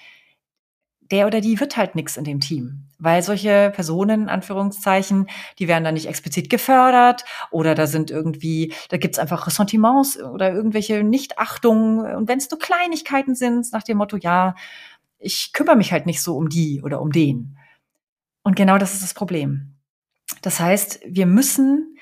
der oder die wird halt nichts in dem Team. Weil solche Personen, Anführungszeichen, die werden dann nicht explizit gefördert oder da sind irgendwie, da gibt's einfach Ressentiments oder irgendwelche Nichtachtungen. Und wenn es nur Kleinigkeiten sind, nach dem Motto, ja, ich kümmere mich halt nicht so um die oder um den. Und genau das ist das Problem. Das heißt, wir müssen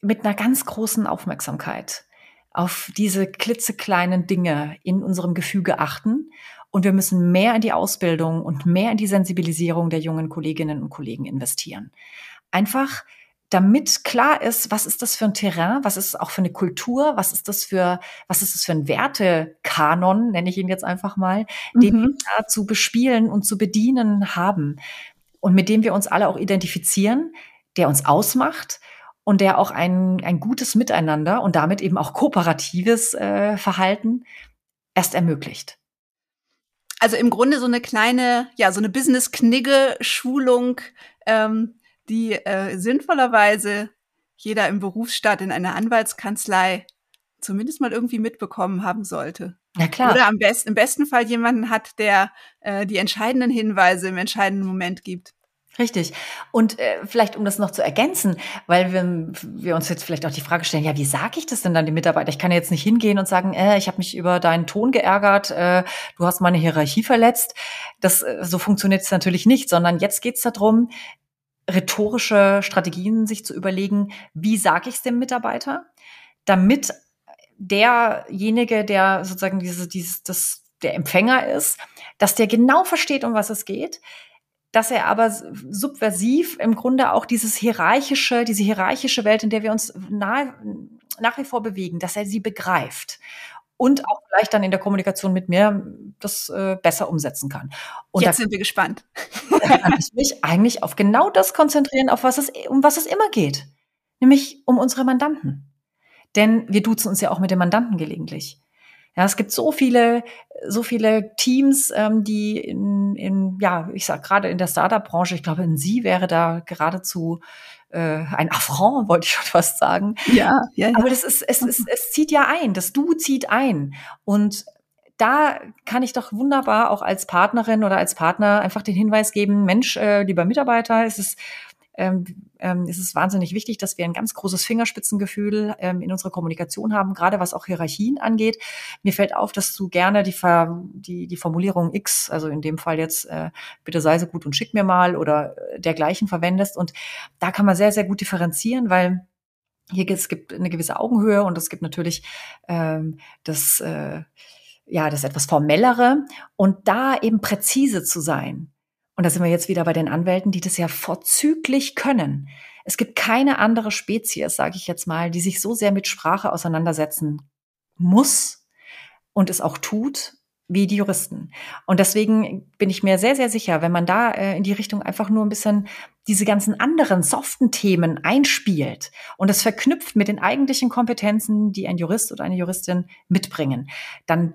mit einer ganz großen Aufmerksamkeit auf diese klitzekleinen Dinge in unserem Gefüge achten. Und wir müssen mehr in die Ausbildung und mehr in die Sensibilisierung der jungen Kolleginnen und Kollegen investieren. Einfach, damit klar ist, was ist das für ein Terrain, was ist auch für eine Kultur, was ist das für, was ist das für ein Wertekanon, nenne ich ihn jetzt einfach mal, mhm. den wir da zu bespielen und zu bedienen haben und mit dem wir uns alle auch identifizieren, der uns ausmacht und der auch ein, ein gutes Miteinander und damit eben auch kooperatives äh, Verhalten erst ermöglicht. Also im Grunde so eine kleine, ja, so eine Business-Knigge-Schulung, ähm, die äh, sinnvollerweise jeder im Berufsstaat in einer Anwaltskanzlei zumindest mal irgendwie mitbekommen haben sollte. Ja, klar. Oder am besten, im besten Fall jemanden hat, der äh, die entscheidenden Hinweise im entscheidenden Moment gibt. Richtig. Und äh, vielleicht, um das noch zu ergänzen, weil wir, wir uns jetzt vielleicht auch die Frage stellen, ja, wie sage ich das denn dann den Mitarbeiter? Ich kann jetzt nicht hingehen und sagen, äh, ich habe mich über deinen Ton geärgert, äh, du hast meine Hierarchie verletzt. Das äh, so funktioniert es natürlich nicht, sondern jetzt geht es darum, rhetorische Strategien sich zu überlegen, wie sage ich es dem Mitarbeiter, damit derjenige, der sozusagen dieses, dieses, das, der Empfänger ist, dass der genau versteht, um was es geht, dass er aber subversiv im Grunde auch dieses hierarchische, diese hierarchische Welt, in der wir uns nahe, nach wie vor bewegen, dass er sie begreift und auch vielleicht dann in der Kommunikation mit mir das äh, besser umsetzen kann. Und Jetzt sind wir gespannt. Da kann ich mich eigentlich auf genau das konzentrieren, auf was es, um was es immer geht. Nämlich um unsere Mandanten. Denn wir duzen uns ja auch mit den Mandanten gelegentlich. Ja, es gibt so viele, so viele Teams, ähm, die in, in, ja, ich sag gerade in der Startup-Branche, ich glaube, in Sie wäre da geradezu äh, ein Affront, wollte ich schon fast sagen. Ja, ja, ja. Aber das ist, es, es, es zieht ja ein, das Du zieht ein. Und da kann ich doch wunderbar auch als Partnerin oder als Partner einfach den Hinweis geben, Mensch, äh, lieber Mitarbeiter, es ist ähm, ähm, ist es wahnsinnig wichtig, dass wir ein ganz großes Fingerspitzengefühl ähm, in unserer Kommunikation haben, gerade was auch Hierarchien angeht. Mir fällt auf, dass du gerne die, Ver die, die Formulierung X, also in dem Fall jetzt äh, bitte sei so gut und schick mir mal oder äh, dergleichen verwendest. Und da kann man sehr, sehr gut differenzieren, weil hier es gibt eine gewisse Augenhöhe und es gibt natürlich ähm, das äh, ja das etwas formellere und da eben präzise zu sein und da sind wir jetzt wieder bei den Anwälten, die das ja vorzüglich können. Es gibt keine andere Spezies, sage ich jetzt mal, die sich so sehr mit Sprache auseinandersetzen muss und es auch tut, wie die Juristen. Und deswegen bin ich mir sehr, sehr sicher, wenn man da äh, in die Richtung einfach nur ein bisschen diese ganzen anderen soften Themen einspielt und es verknüpft mit den eigentlichen Kompetenzen, die ein Jurist oder eine Juristin mitbringen, dann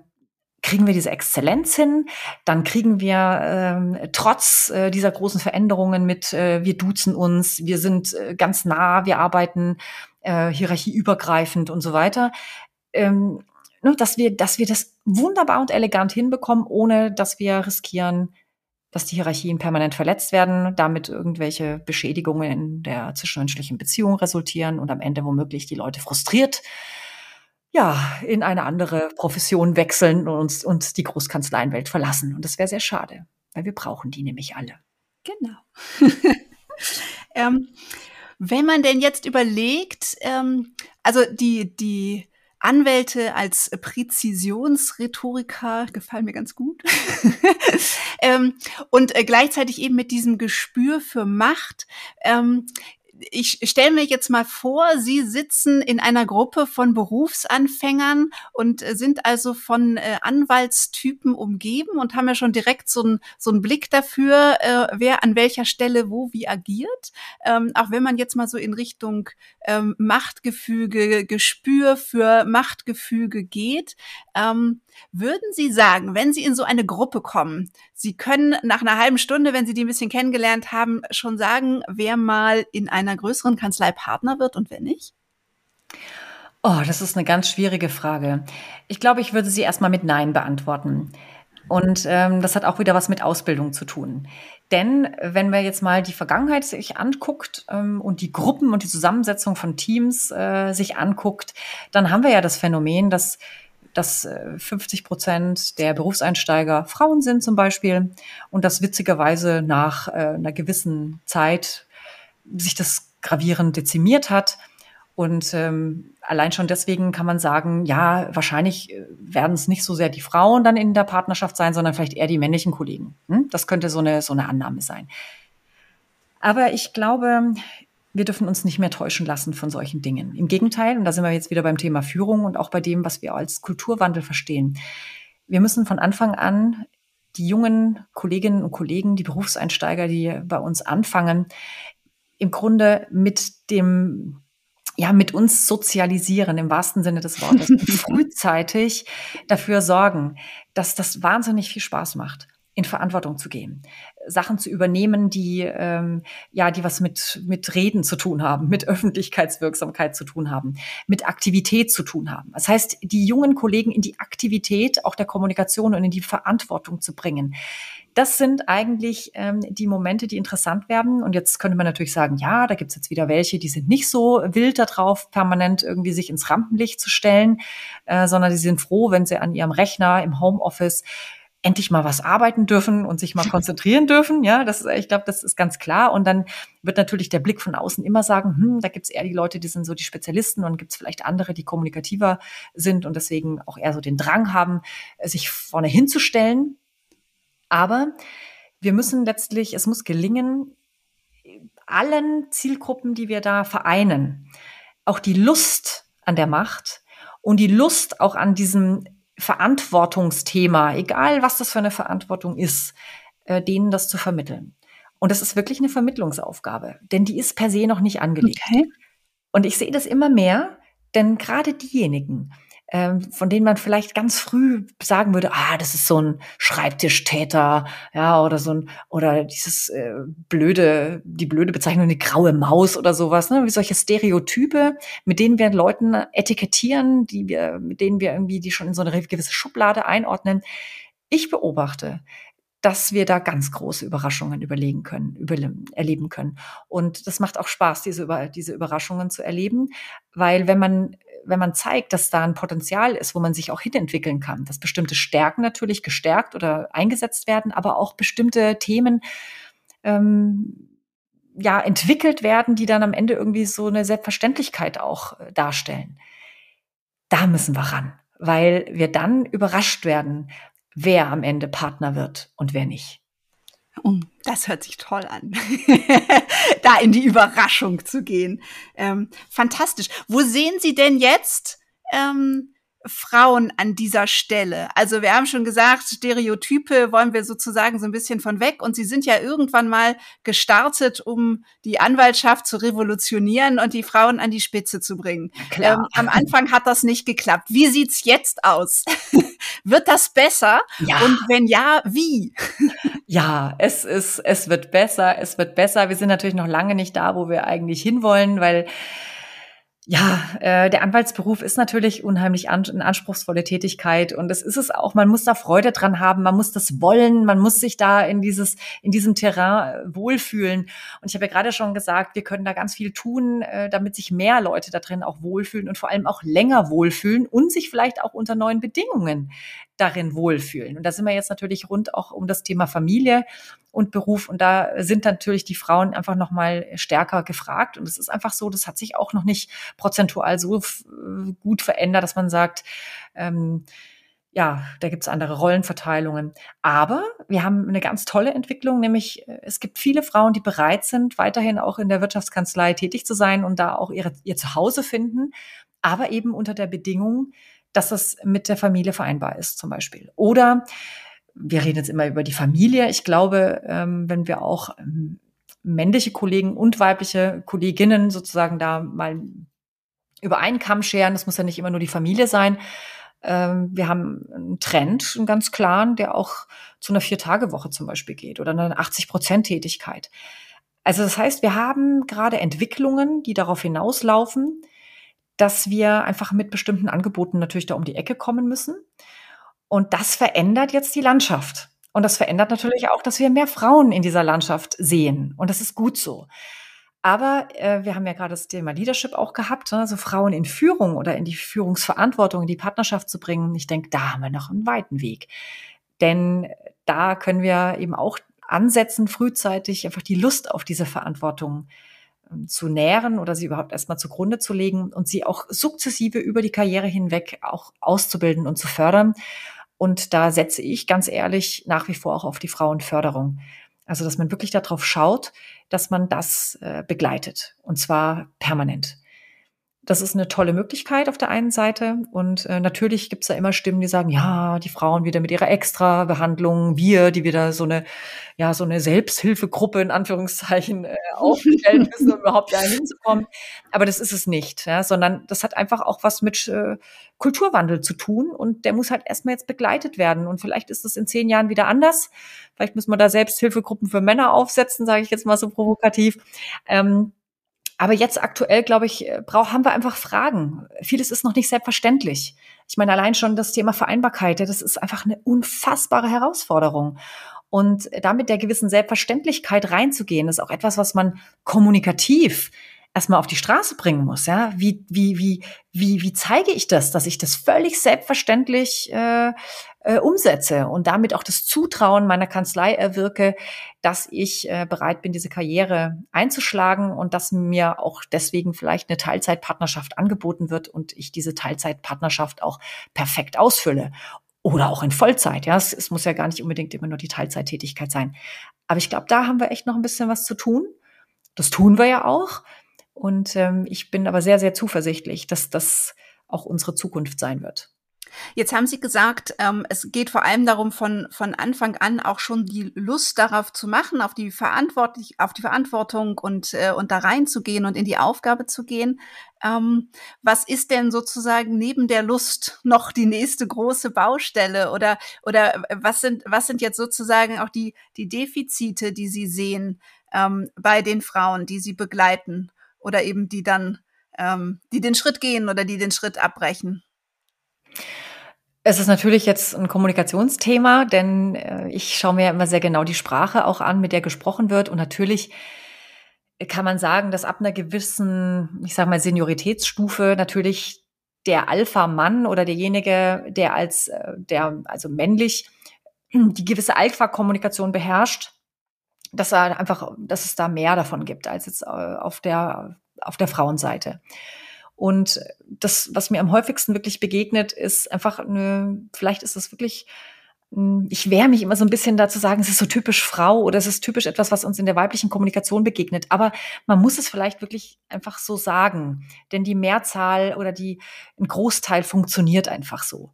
kriegen wir diese Exzellenz hin, dann kriegen wir ähm, trotz äh, dieser großen Veränderungen mit, äh, wir duzen uns, wir sind äh, ganz nah, wir arbeiten äh, hierarchieübergreifend und so weiter, ähm, ne, dass wir, dass wir das wunderbar und elegant hinbekommen, ohne dass wir riskieren, dass die Hierarchien permanent verletzt werden, damit irgendwelche Beschädigungen in der zwischenmenschlichen Beziehung resultieren und am Ende womöglich die Leute frustriert ja, in eine andere Profession wechseln und uns, uns die Großkanzleienwelt verlassen. Und das wäre sehr schade, weil wir brauchen die nämlich alle. Genau. ähm, wenn man denn jetzt überlegt, ähm, also die, die Anwälte als Präzisionsrhetoriker gefallen mir ganz gut. ähm, und äh, gleichzeitig eben mit diesem Gespür für Macht. Ähm, ich stelle mir jetzt mal vor, Sie sitzen in einer Gruppe von Berufsanfängern und äh, sind also von äh, Anwaltstypen umgeben und haben ja schon direkt so einen so einen Blick dafür, äh, wer an welcher Stelle wo wie agiert. Ähm, auch wenn man jetzt mal so in Richtung ähm, Machtgefüge, Gespür für Machtgefüge geht. Ähm, würden Sie sagen, wenn Sie in so eine Gruppe kommen, Sie können nach einer halben Stunde, wenn Sie die ein bisschen kennengelernt haben, schon sagen, wer mal in einer größeren Kanzlei Partner wird und wer nicht? Oh, das ist eine ganz schwierige Frage. Ich glaube, ich würde sie erstmal mit Nein beantworten. Und ähm, das hat auch wieder was mit Ausbildung zu tun. Denn wenn wir jetzt mal die Vergangenheit sich anguckt ähm, und die Gruppen und die Zusammensetzung von Teams äh, sich anguckt, dann haben wir ja das Phänomen, dass dass 50 äh, Prozent der Berufseinsteiger Frauen sind zum Beispiel und dass witzigerweise nach äh, einer gewissen Zeit sich das gravierend dezimiert hat. Und ähm, allein schon deswegen kann man sagen, ja, wahrscheinlich äh, werden es nicht so sehr die Frauen dann in der Partnerschaft sein, sondern vielleicht eher die männlichen Kollegen. Hm? Das könnte so eine, so eine Annahme sein. Aber ich glaube, wir dürfen uns nicht mehr täuschen lassen von solchen Dingen. Im Gegenteil, und da sind wir jetzt wieder beim Thema Führung und auch bei dem, was wir als Kulturwandel verstehen. Wir müssen von Anfang an die jungen Kolleginnen und Kollegen, die Berufseinsteiger, die bei uns anfangen, im Grunde mit dem ja, mit uns sozialisieren im wahrsten Sinne des Wortes, frühzeitig dafür sorgen, dass das wahnsinnig viel Spaß macht in Verantwortung zu gehen, Sachen zu übernehmen, die ähm, ja, die was mit mit Reden zu tun haben, mit Öffentlichkeitswirksamkeit zu tun haben, mit Aktivität zu tun haben. Das heißt, die jungen Kollegen in die Aktivität auch der Kommunikation und in die Verantwortung zu bringen. Das sind eigentlich ähm, die Momente, die interessant werden. Und jetzt könnte man natürlich sagen, ja, da gibt's jetzt wieder welche, die sind nicht so wild darauf, permanent irgendwie sich ins Rampenlicht zu stellen, äh, sondern die sind froh, wenn sie an ihrem Rechner im Homeoffice endlich mal was arbeiten dürfen und sich mal konzentrieren dürfen. Ja, das ist, ich glaube, das ist ganz klar. Und dann wird natürlich der Blick von außen immer sagen, hm, da gibt's eher die Leute, die sind so die Spezialisten und gibt's vielleicht andere, die kommunikativer sind und deswegen auch eher so den Drang haben, sich vorne hinzustellen. Aber wir müssen letztlich, es muss gelingen, allen Zielgruppen, die wir da vereinen, auch die Lust an der Macht und die Lust auch an diesem Verantwortungsthema, egal was das für eine Verantwortung ist, äh, denen das zu vermitteln. Und das ist wirklich eine Vermittlungsaufgabe, denn die ist per se noch nicht angelegt. Okay. Und ich sehe das immer mehr, denn gerade diejenigen, ähm, von denen man vielleicht ganz früh sagen würde, ah, das ist so ein Schreibtischtäter, ja, oder so ein, oder dieses äh, blöde, die blöde Bezeichnung, eine graue Maus oder sowas, ne, wie solche Stereotype, mit denen wir Leuten etikettieren, die wir, mit denen wir irgendwie die schon in so eine gewisse Schublade einordnen. Ich beobachte, dass wir da ganz große Überraschungen überlegen können, über, erleben können. Und das macht auch Spaß, diese, diese Überraschungen zu erleben, weil wenn man wenn man zeigt, dass da ein Potenzial ist, wo man sich auch hinentwickeln kann, dass bestimmte Stärken natürlich gestärkt oder eingesetzt werden, aber auch bestimmte Themen ähm, ja entwickelt werden, die dann am Ende irgendwie so eine Selbstverständlichkeit auch äh, darstellen. Da müssen wir ran, weil wir dann überrascht werden, wer am Ende Partner wird und wer nicht. Oh, das hört sich toll an, da in die Überraschung zu gehen. Ähm, fantastisch. Wo sehen Sie denn jetzt ähm, Frauen an dieser Stelle? Also wir haben schon gesagt, Stereotype wollen wir sozusagen so ein bisschen von weg. Und Sie sind ja irgendwann mal gestartet, um die Anwaltschaft zu revolutionieren und die Frauen an die Spitze zu bringen. Ähm, am Anfang hat das nicht geklappt. Wie sieht's jetzt aus? wird das besser? Ja. Und wenn ja, wie? ja, es ist, es wird besser, es wird besser. Wir sind natürlich noch lange nicht da, wo wir eigentlich hinwollen, weil ja, äh, der Anwaltsberuf ist natürlich unheimlich an, eine anspruchsvolle Tätigkeit und es ist es auch. Man muss da Freude dran haben, man muss das wollen, man muss sich da in dieses in diesem Terrain äh, wohlfühlen. Und ich habe ja gerade schon gesagt, wir können da ganz viel tun, äh, damit sich mehr Leute da drin auch wohlfühlen und vor allem auch länger wohlfühlen und sich vielleicht auch unter neuen Bedingungen darin wohlfühlen. Und da sind wir jetzt natürlich rund auch um das Thema Familie und Beruf. Und da sind natürlich die Frauen einfach noch mal stärker gefragt. Und es ist einfach so, das hat sich auch noch nicht prozentual so gut verändert, dass man sagt, ähm, ja, da gibt's andere Rollenverteilungen. Aber wir haben eine ganz tolle Entwicklung, nämlich äh, es gibt viele Frauen, die bereit sind, weiterhin auch in der Wirtschaftskanzlei tätig zu sein und da auch ihre, ihr Zuhause finden, aber eben unter der Bedingung, dass das mit der Familie vereinbar ist, zum Beispiel. Oder wir reden jetzt immer über die Familie. Ich glaube, ähm, wenn wir auch ähm, männliche Kollegen und weibliche Kolleginnen sozusagen da mal über einen Kamm scheren, das muss ja nicht immer nur die Familie sein. Ähm, wir haben einen Trend, einen ganz klaren, der auch zu einer Vier-Tage-Woche zum Beispiel geht oder einer 80-Prozent-Tätigkeit. Also das heißt, wir haben gerade Entwicklungen, die darauf hinauslaufen, dass wir einfach mit bestimmten Angeboten natürlich da um die Ecke kommen müssen. Und das verändert jetzt die Landschaft. Und das verändert natürlich auch, dass wir mehr Frauen in dieser Landschaft sehen. Und das ist gut so. Aber äh, wir haben ja gerade das Thema Leadership auch gehabt, ne? also Frauen in Führung oder in die Führungsverantwortung, in die Partnerschaft zu bringen. Ich denke, da haben wir noch einen weiten Weg. Denn da können wir eben auch ansetzen, frühzeitig einfach die Lust auf diese Verantwortung zu nähren oder sie überhaupt erstmal zugrunde zu legen und sie auch sukzessive über die Karriere hinweg auch auszubilden und zu fördern. Und da setze ich ganz ehrlich nach wie vor auch auf die Frauenförderung. Also, dass man wirklich darauf schaut, dass man das äh, begleitet und zwar permanent. Das ist eine tolle Möglichkeit auf der einen Seite. Und äh, natürlich gibt es da immer Stimmen, die sagen, ja, die Frauen wieder mit ihrer Extra-Behandlung, wir, die wieder so eine, ja, so eine Selbsthilfegruppe in Anführungszeichen äh, aufstellen müssen, um überhaupt da hinzukommen. Aber das ist es nicht, ja, sondern das hat einfach auch was mit äh, Kulturwandel zu tun und der muss halt erstmal jetzt begleitet werden. Und vielleicht ist es in zehn Jahren wieder anders. Vielleicht müssen wir da Selbsthilfegruppen für Männer aufsetzen, sage ich jetzt mal so provokativ. Ähm, aber jetzt aktuell, glaube ich, äh, brauch, haben wir einfach Fragen. Vieles ist noch nicht selbstverständlich. Ich meine, allein schon das Thema Vereinbarkeit, das ist einfach eine unfassbare Herausforderung. Und damit der gewissen Selbstverständlichkeit reinzugehen, ist auch etwas, was man kommunikativ erstmal auf die Straße bringen muss. Ja, wie wie wie wie wie zeige ich das, dass ich das völlig selbstverständlich äh, äh, umsetze und damit auch das Zutrauen meiner Kanzlei erwirke, dass ich äh, bereit bin, diese Karriere einzuschlagen und dass mir auch deswegen vielleicht eine Teilzeitpartnerschaft angeboten wird und ich diese Teilzeitpartnerschaft auch perfekt ausfülle oder auch in Vollzeit. Ja, es, es muss ja gar nicht unbedingt immer nur die Teilzeittätigkeit sein. Aber ich glaube, da haben wir echt noch ein bisschen was zu tun. Das tun wir ja auch. Und ähm, ich bin aber sehr, sehr zuversichtlich, dass das auch unsere Zukunft sein wird. Jetzt haben Sie gesagt, ähm, es geht vor allem darum, von, von Anfang an auch schon die Lust darauf zu machen, auf die, Verantwortlich auf die Verantwortung und, äh, und da reinzugehen und in die Aufgabe zu gehen. Ähm, was ist denn sozusagen neben der Lust noch die nächste große Baustelle? Oder, oder was, sind, was sind jetzt sozusagen auch die, die Defizite, die Sie sehen ähm, bei den Frauen, die Sie begleiten? Oder eben die dann, ähm, die den Schritt gehen oder die den Schritt abbrechen? Es ist natürlich jetzt ein Kommunikationsthema, denn äh, ich schaue mir immer sehr genau die Sprache auch an, mit der gesprochen wird. Und natürlich kann man sagen, dass ab einer gewissen, ich sage mal, Senioritätsstufe natürlich der Alpha-Mann oder derjenige, der als, äh, der, also männlich, die gewisse Alpha-Kommunikation beherrscht, dass er einfach, dass es da mehr davon gibt als jetzt äh, auf der auf der Frauenseite. Und das, was mir am häufigsten wirklich begegnet, ist einfach eine, vielleicht ist es wirklich, ich wehre mich immer so ein bisschen dazu sagen, es ist so typisch Frau oder es ist typisch etwas, was uns in der weiblichen Kommunikation begegnet. Aber man muss es vielleicht wirklich einfach so sagen, denn die Mehrzahl oder die, ein Großteil funktioniert einfach so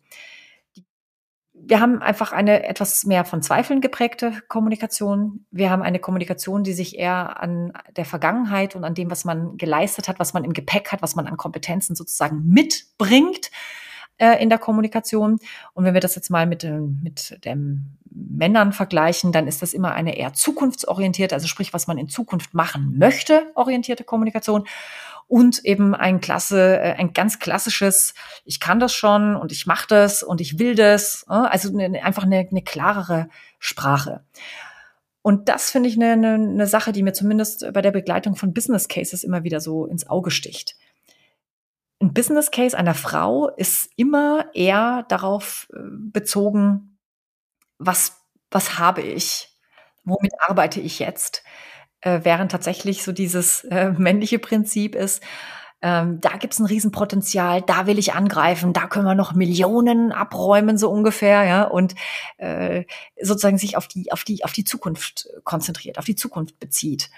wir haben einfach eine etwas mehr von Zweifeln geprägte Kommunikation. Wir haben eine Kommunikation, die sich eher an der Vergangenheit und an dem, was man geleistet hat, was man im Gepäck hat, was man an Kompetenzen sozusagen mitbringt äh, in der Kommunikation. Und wenn wir das jetzt mal mit, mit den Männern vergleichen, dann ist das immer eine eher zukunftsorientierte, also sprich, was man in Zukunft machen möchte, orientierte Kommunikation und eben ein klasse, äh, ein ganz klassisches, ich kann das schon und ich mache das und ich will das, äh, also eine, einfach eine, eine klarere Sprache. Und das finde ich eine, eine, eine Sache, die mir zumindest bei der Begleitung von Business Cases immer wieder so ins Auge sticht. Ein Business Case einer Frau ist immer eher darauf äh, bezogen, was, was habe ich? Womit arbeite ich jetzt? Äh, während tatsächlich so dieses äh, männliche Prinzip ist, ähm, da gibt's ein Riesenpotenzial, da will ich angreifen, da können wir noch Millionen abräumen, so ungefähr, ja, und äh, sozusagen sich auf die, auf die, auf die Zukunft konzentriert, auf die Zukunft bezieht.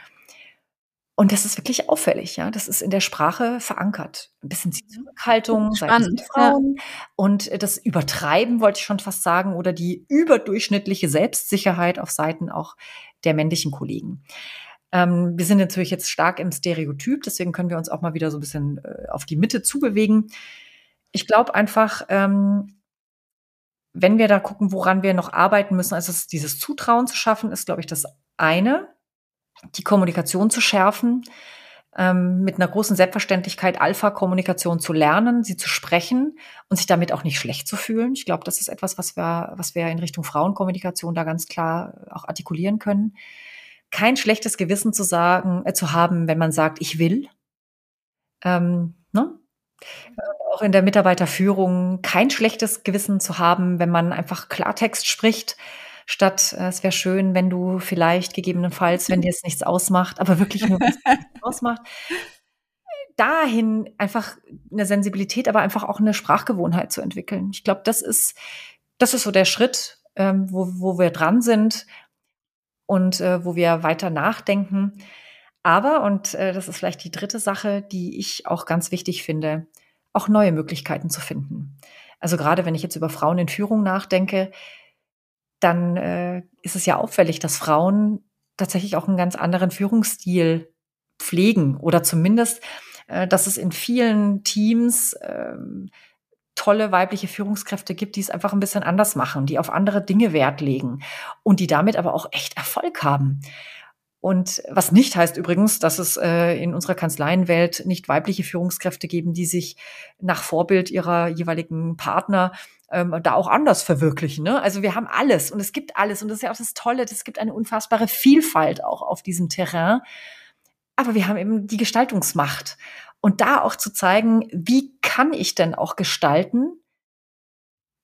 Und das ist wirklich auffällig, ja. Das ist in der Sprache verankert. Ein bisschen die Zurückhaltung Spannend, der Frauen ja. und das Übertreiben, wollte ich schon fast sagen, oder die überdurchschnittliche Selbstsicherheit auf Seiten auch der männlichen Kollegen. Ähm, wir sind natürlich jetzt stark im Stereotyp, deswegen können wir uns auch mal wieder so ein bisschen äh, auf die Mitte zubewegen. Ich glaube einfach, ähm, wenn wir da gucken, woran wir noch arbeiten müssen, also dieses Zutrauen zu schaffen, ist, glaube ich, das eine, die Kommunikation zu schärfen, ähm, mit einer großen Selbstverständlichkeit Alpha-Kommunikation zu lernen, sie zu sprechen und sich damit auch nicht schlecht zu fühlen. Ich glaube, das ist etwas, was wir, was wir in Richtung Frauenkommunikation da ganz klar auch artikulieren können kein schlechtes Gewissen zu sagen, äh, zu haben, wenn man sagt, ich will. Ähm, ne? Auch in der Mitarbeiterführung kein schlechtes Gewissen zu haben, wenn man einfach Klartext spricht, statt äh, es wäre schön, wenn du vielleicht gegebenenfalls, wenn dir es nichts ausmacht, aber wirklich nur was ausmacht, dahin einfach eine Sensibilität, aber einfach auch eine Sprachgewohnheit zu entwickeln. Ich glaube, das ist, das ist so der Schritt, ähm, wo, wo wir dran sind und äh, wo wir weiter nachdenken. Aber, und äh, das ist vielleicht die dritte Sache, die ich auch ganz wichtig finde, auch neue Möglichkeiten zu finden. Also gerade wenn ich jetzt über Frauen in Führung nachdenke, dann äh, ist es ja auffällig, dass Frauen tatsächlich auch einen ganz anderen Führungsstil pflegen oder zumindest äh, dass es in vielen Teams ähm, tolle weibliche Führungskräfte gibt, die es einfach ein bisschen anders machen, die auf andere Dinge Wert legen und die damit aber auch echt Erfolg haben. Und was nicht heißt übrigens, dass es äh, in unserer Kanzleienwelt nicht weibliche Führungskräfte geben, die sich nach Vorbild ihrer jeweiligen Partner ähm, da auch anders verwirklichen. Ne? Also wir haben alles und es gibt alles und das ist ja auch das Tolle, es gibt eine unfassbare Vielfalt auch auf diesem Terrain aber wir haben eben die Gestaltungsmacht. Und da auch zu zeigen, wie kann ich denn auch gestalten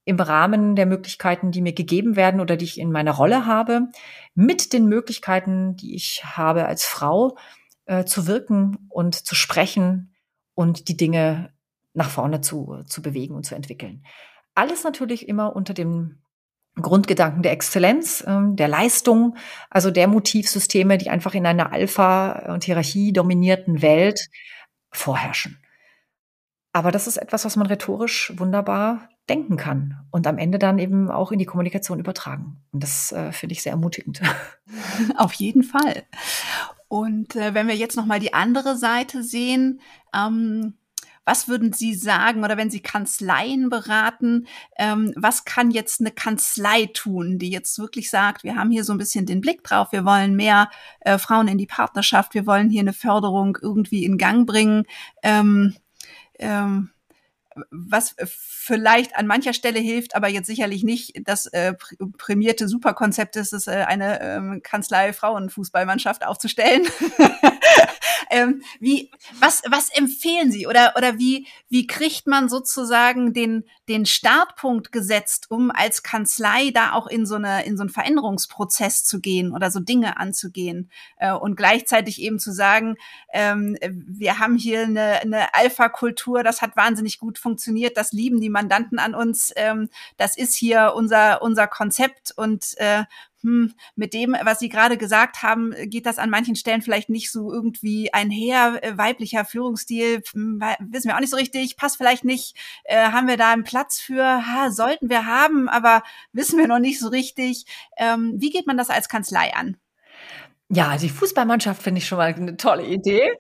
im Rahmen der Möglichkeiten, die mir gegeben werden oder die ich in meiner Rolle habe, mit den Möglichkeiten, die ich habe als Frau, äh, zu wirken und zu sprechen und die Dinge nach vorne zu, zu bewegen und zu entwickeln. Alles natürlich immer unter dem Grundgedanken der Exzellenz, ähm, der Leistung, also der Motivsysteme, die einfach in einer Alpha- und Hierarchie dominierten Welt vorherrschen. Aber das ist etwas, was man rhetorisch wunderbar denken kann und am Ende dann eben auch in die Kommunikation übertragen. Und das äh, finde ich sehr ermutigend. Auf jeden Fall. Und äh, wenn wir jetzt noch mal die andere Seite sehen, ähm, was würden Sie sagen oder wenn Sie Kanzleien beraten, ähm, was kann jetzt eine Kanzlei tun, die jetzt wirklich sagt, wir haben hier so ein bisschen den Blick drauf, wir wollen mehr äh, Frauen in die Partnerschaft, wir wollen hier eine Förderung irgendwie in Gang bringen. Ähm, ähm, was vielleicht an mancher Stelle hilft, aber jetzt sicherlich nicht das äh, prämierte Superkonzept ist, es äh, eine ähm, Kanzlei Frauenfußballmannschaft aufzustellen. ähm, wie, was, was empfehlen Sie? Oder, oder wie, wie kriegt man sozusagen den, den Startpunkt gesetzt, um als Kanzlei da auch in so eine, in so einen Veränderungsprozess zu gehen oder so Dinge anzugehen? Äh, und gleichzeitig eben zu sagen, ähm, wir haben hier eine, eine Alpha-Kultur, das hat wahnsinnig gut funktioniert, das lieben die Mandanten an uns, ähm, das ist hier unser, unser Konzept und äh, hm, mit dem, was Sie gerade gesagt haben, geht das an manchen Stellen vielleicht nicht so irgendwie einher. Äh, weiblicher Führungsstil, hm, wissen wir auch nicht so richtig, passt vielleicht nicht. Äh, haben wir da einen Platz für? Ha, sollten wir haben, aber wissen wir noch nicht so richtig. Ähm, wie geht man das als Kanzlei an? Ja, also die Fußballmannschaft finde ich schon mal eine tolle Idee.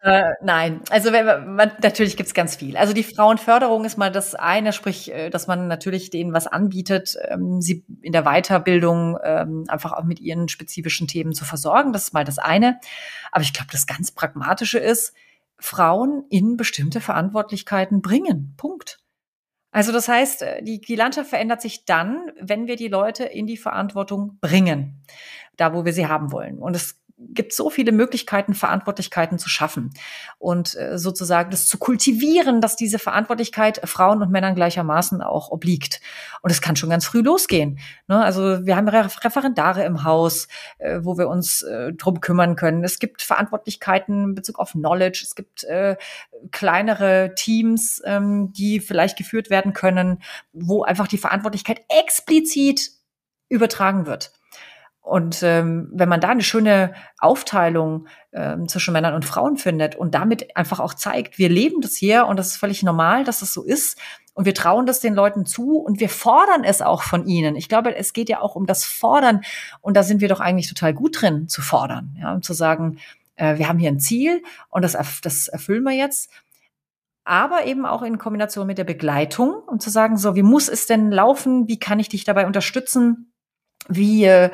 Äh, nein, also wenn man, natürlich gibt's ganz viel. Also die Frauenförderung ist mal das eine, sprich, äh, dass man natürlich denen was anbietet, ähm, sie in der Weiterbildung ähm, einfach auch mit ihren spezifischen Themen zu versorgen. Das ist mal das eine. Aber ich glaube, das ganz Pragmatische ist, Frauen in bestimmte Verantwortlichkeiten bringen. Punkt. Also das heißt, äh, die, die Landschaft verändert sich dann, wenn wir die Leute in die Verantwortung bringen da wo wir sie haben wollen. Und es gibt so viele Möglichkeiten, Verantwortlichkeiten zu schaffen und äh, sozusagen das zu kultivieren, dass diese Verantwortlichkeit Frauen und Männern gleichermaßen auch obliegt. Und es kann schon ganz früh losgehen. Ne? Also wir haben Referendare im Haus, äh, wo wir uns äh, drum kümmern können. Es gibt Verantwortlichkeiten in Bezug auf Knowledge. Es gibt äh, kleinere Teams, ähm, die vielleicht geführt werden können, wo einfach die Verantwortlichkeit explizit übertragen wird. Und ähm, wenn man da eine schöne Aufteilung ähm, zwischen Männern und Frauen findet und damit einfach auch zeigt, wir leben das hier und das ist völlig normal, dass das so ist und wir trauen das den Leuten zu und wir fordern es auch von ihnen. Ich glaube, es geht ja auch um das Fordern und da sind wir doch eigentlich total gut drin zu fordern, ja, um zu sagen, äh, wir haben hier ein Ziel und das, das erfüllen wir jetzt aber eben auch in Kombination mit der Begleitung und zu sagen, so, wie muss es denn laufen? Wie kann ich dich dabei unterstützen? Wie, äh,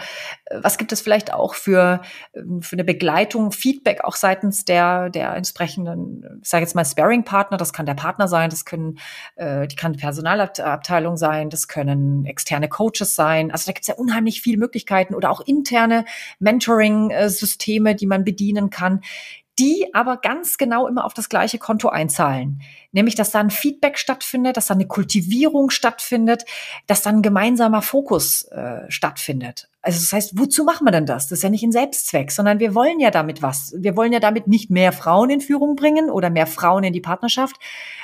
was gibt es vielleicht auch für, ähm, für eine Begleitung, Feedback auch seitens der, der entsprechenden, ich sage jetzt mal Sparing-Partner, das kann der Partner sein, das können, äh, die kann die Personalabteilung sein, das können externe Coaches sein. Also da gibt es ja unheimlich viele Möglichkeiten oder auch interne Mentoring-Systeme, die man bedienen kann die aber ganz genau immer auf das gleiche Konto einzahlen. Nämlich, dass da ein Feedback stattfindet, dass da eine Kultivierung stattfindet, dass dann ein gemeinsamer Fokus äh, stattfindet. Also das heißt, wozu machen wir denn das? Das ist ja nicht ein Selbstzweck, sondern wir wollen ja damit was. Wir wollen ja damit nicht mehr Frauen in Führung bringen oder mehr Frauen in die Partnerschaft,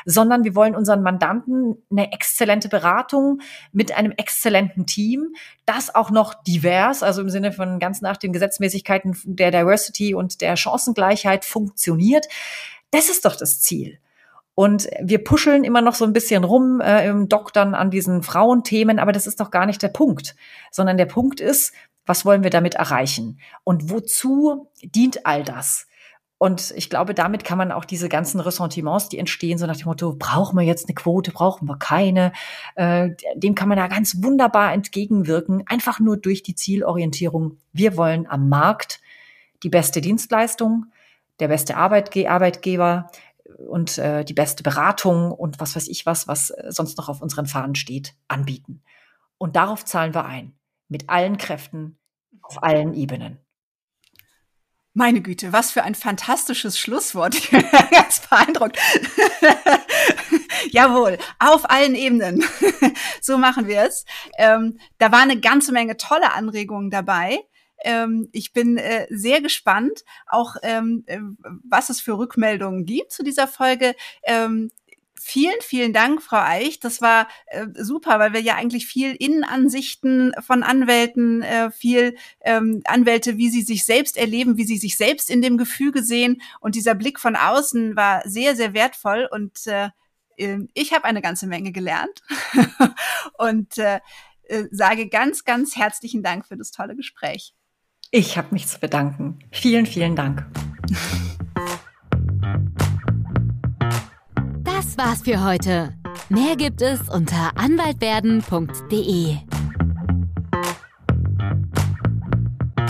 sondern wir wollen unseren Mandanten eine exzellente Beratung mit einem exzellenten Team, das auch noch divers, also im Sinne von ganz nach den Gesetzmäßigkeiten der Diversity und der Chancengleichheit funktioniert. Das ist doch das Ziel. Und wir puscheln immer noch so ein bisschen rum äh, im Doktern an diesen Frauenthemen, aber das ist doch gar nicht der Punkt, sondern der Punkt ist, was wollen wir damit erreichen? Und wozu dient all das? Und ich glaube, damit kann man auch diese ganzen Ressentiments, die entstehen, so nach dem Motto, brauchen wir jetzt eine Quote, brauchen wir keine, äh, dem kann man da ganz wunderbar entgegenwirken, einfach nur durch die Zielorientierung. Wir wollen am Markt die beste Dienstleistung, der beste Arbeitge Arbeitgeber, und äh, die beste Beratung und was weiß ich was, was äh, sonst noch auf unseren Fahnen steht, anbieten. Und darauf zahlen wir ein. Mit allen Kräften, auf allen Ebenen. Meine Güte, was für ein fantastisches Schlusswort. Ich bin ganz beeindruckt. Jawohl, auf allen Ebenen. so machen wir es. Ähm, da war eine ganze Menge tolle Anregungen dabei. Ähm, ich bin äh, sehr gespannt, auch ähm, äh, was es für Rückmeldungen gibt zu dieser Folge. Ähm, Vielen, vielen Dank, Frau Eich. Das war äh, super, weil wir ja eigentlich viel Innenansichten von Anwälten, äh, viel ähm, Anwälte, wie sie sich selbst erleben, wie sie sich selbst in dem Gefüge sehen. Und dieser Blick von außen war sehr, sehr wertvoll. Und äh, ähm, ich habe eine ganze Menge gelernt und äh, äh, sage ganz, ganz herzlichen Dank für das tolle Gespräch. Ich habe mich zu bedanken. Vielen, vielen Dank. Das war's für heute. Mehr gibt es unter anwaltwerden.de.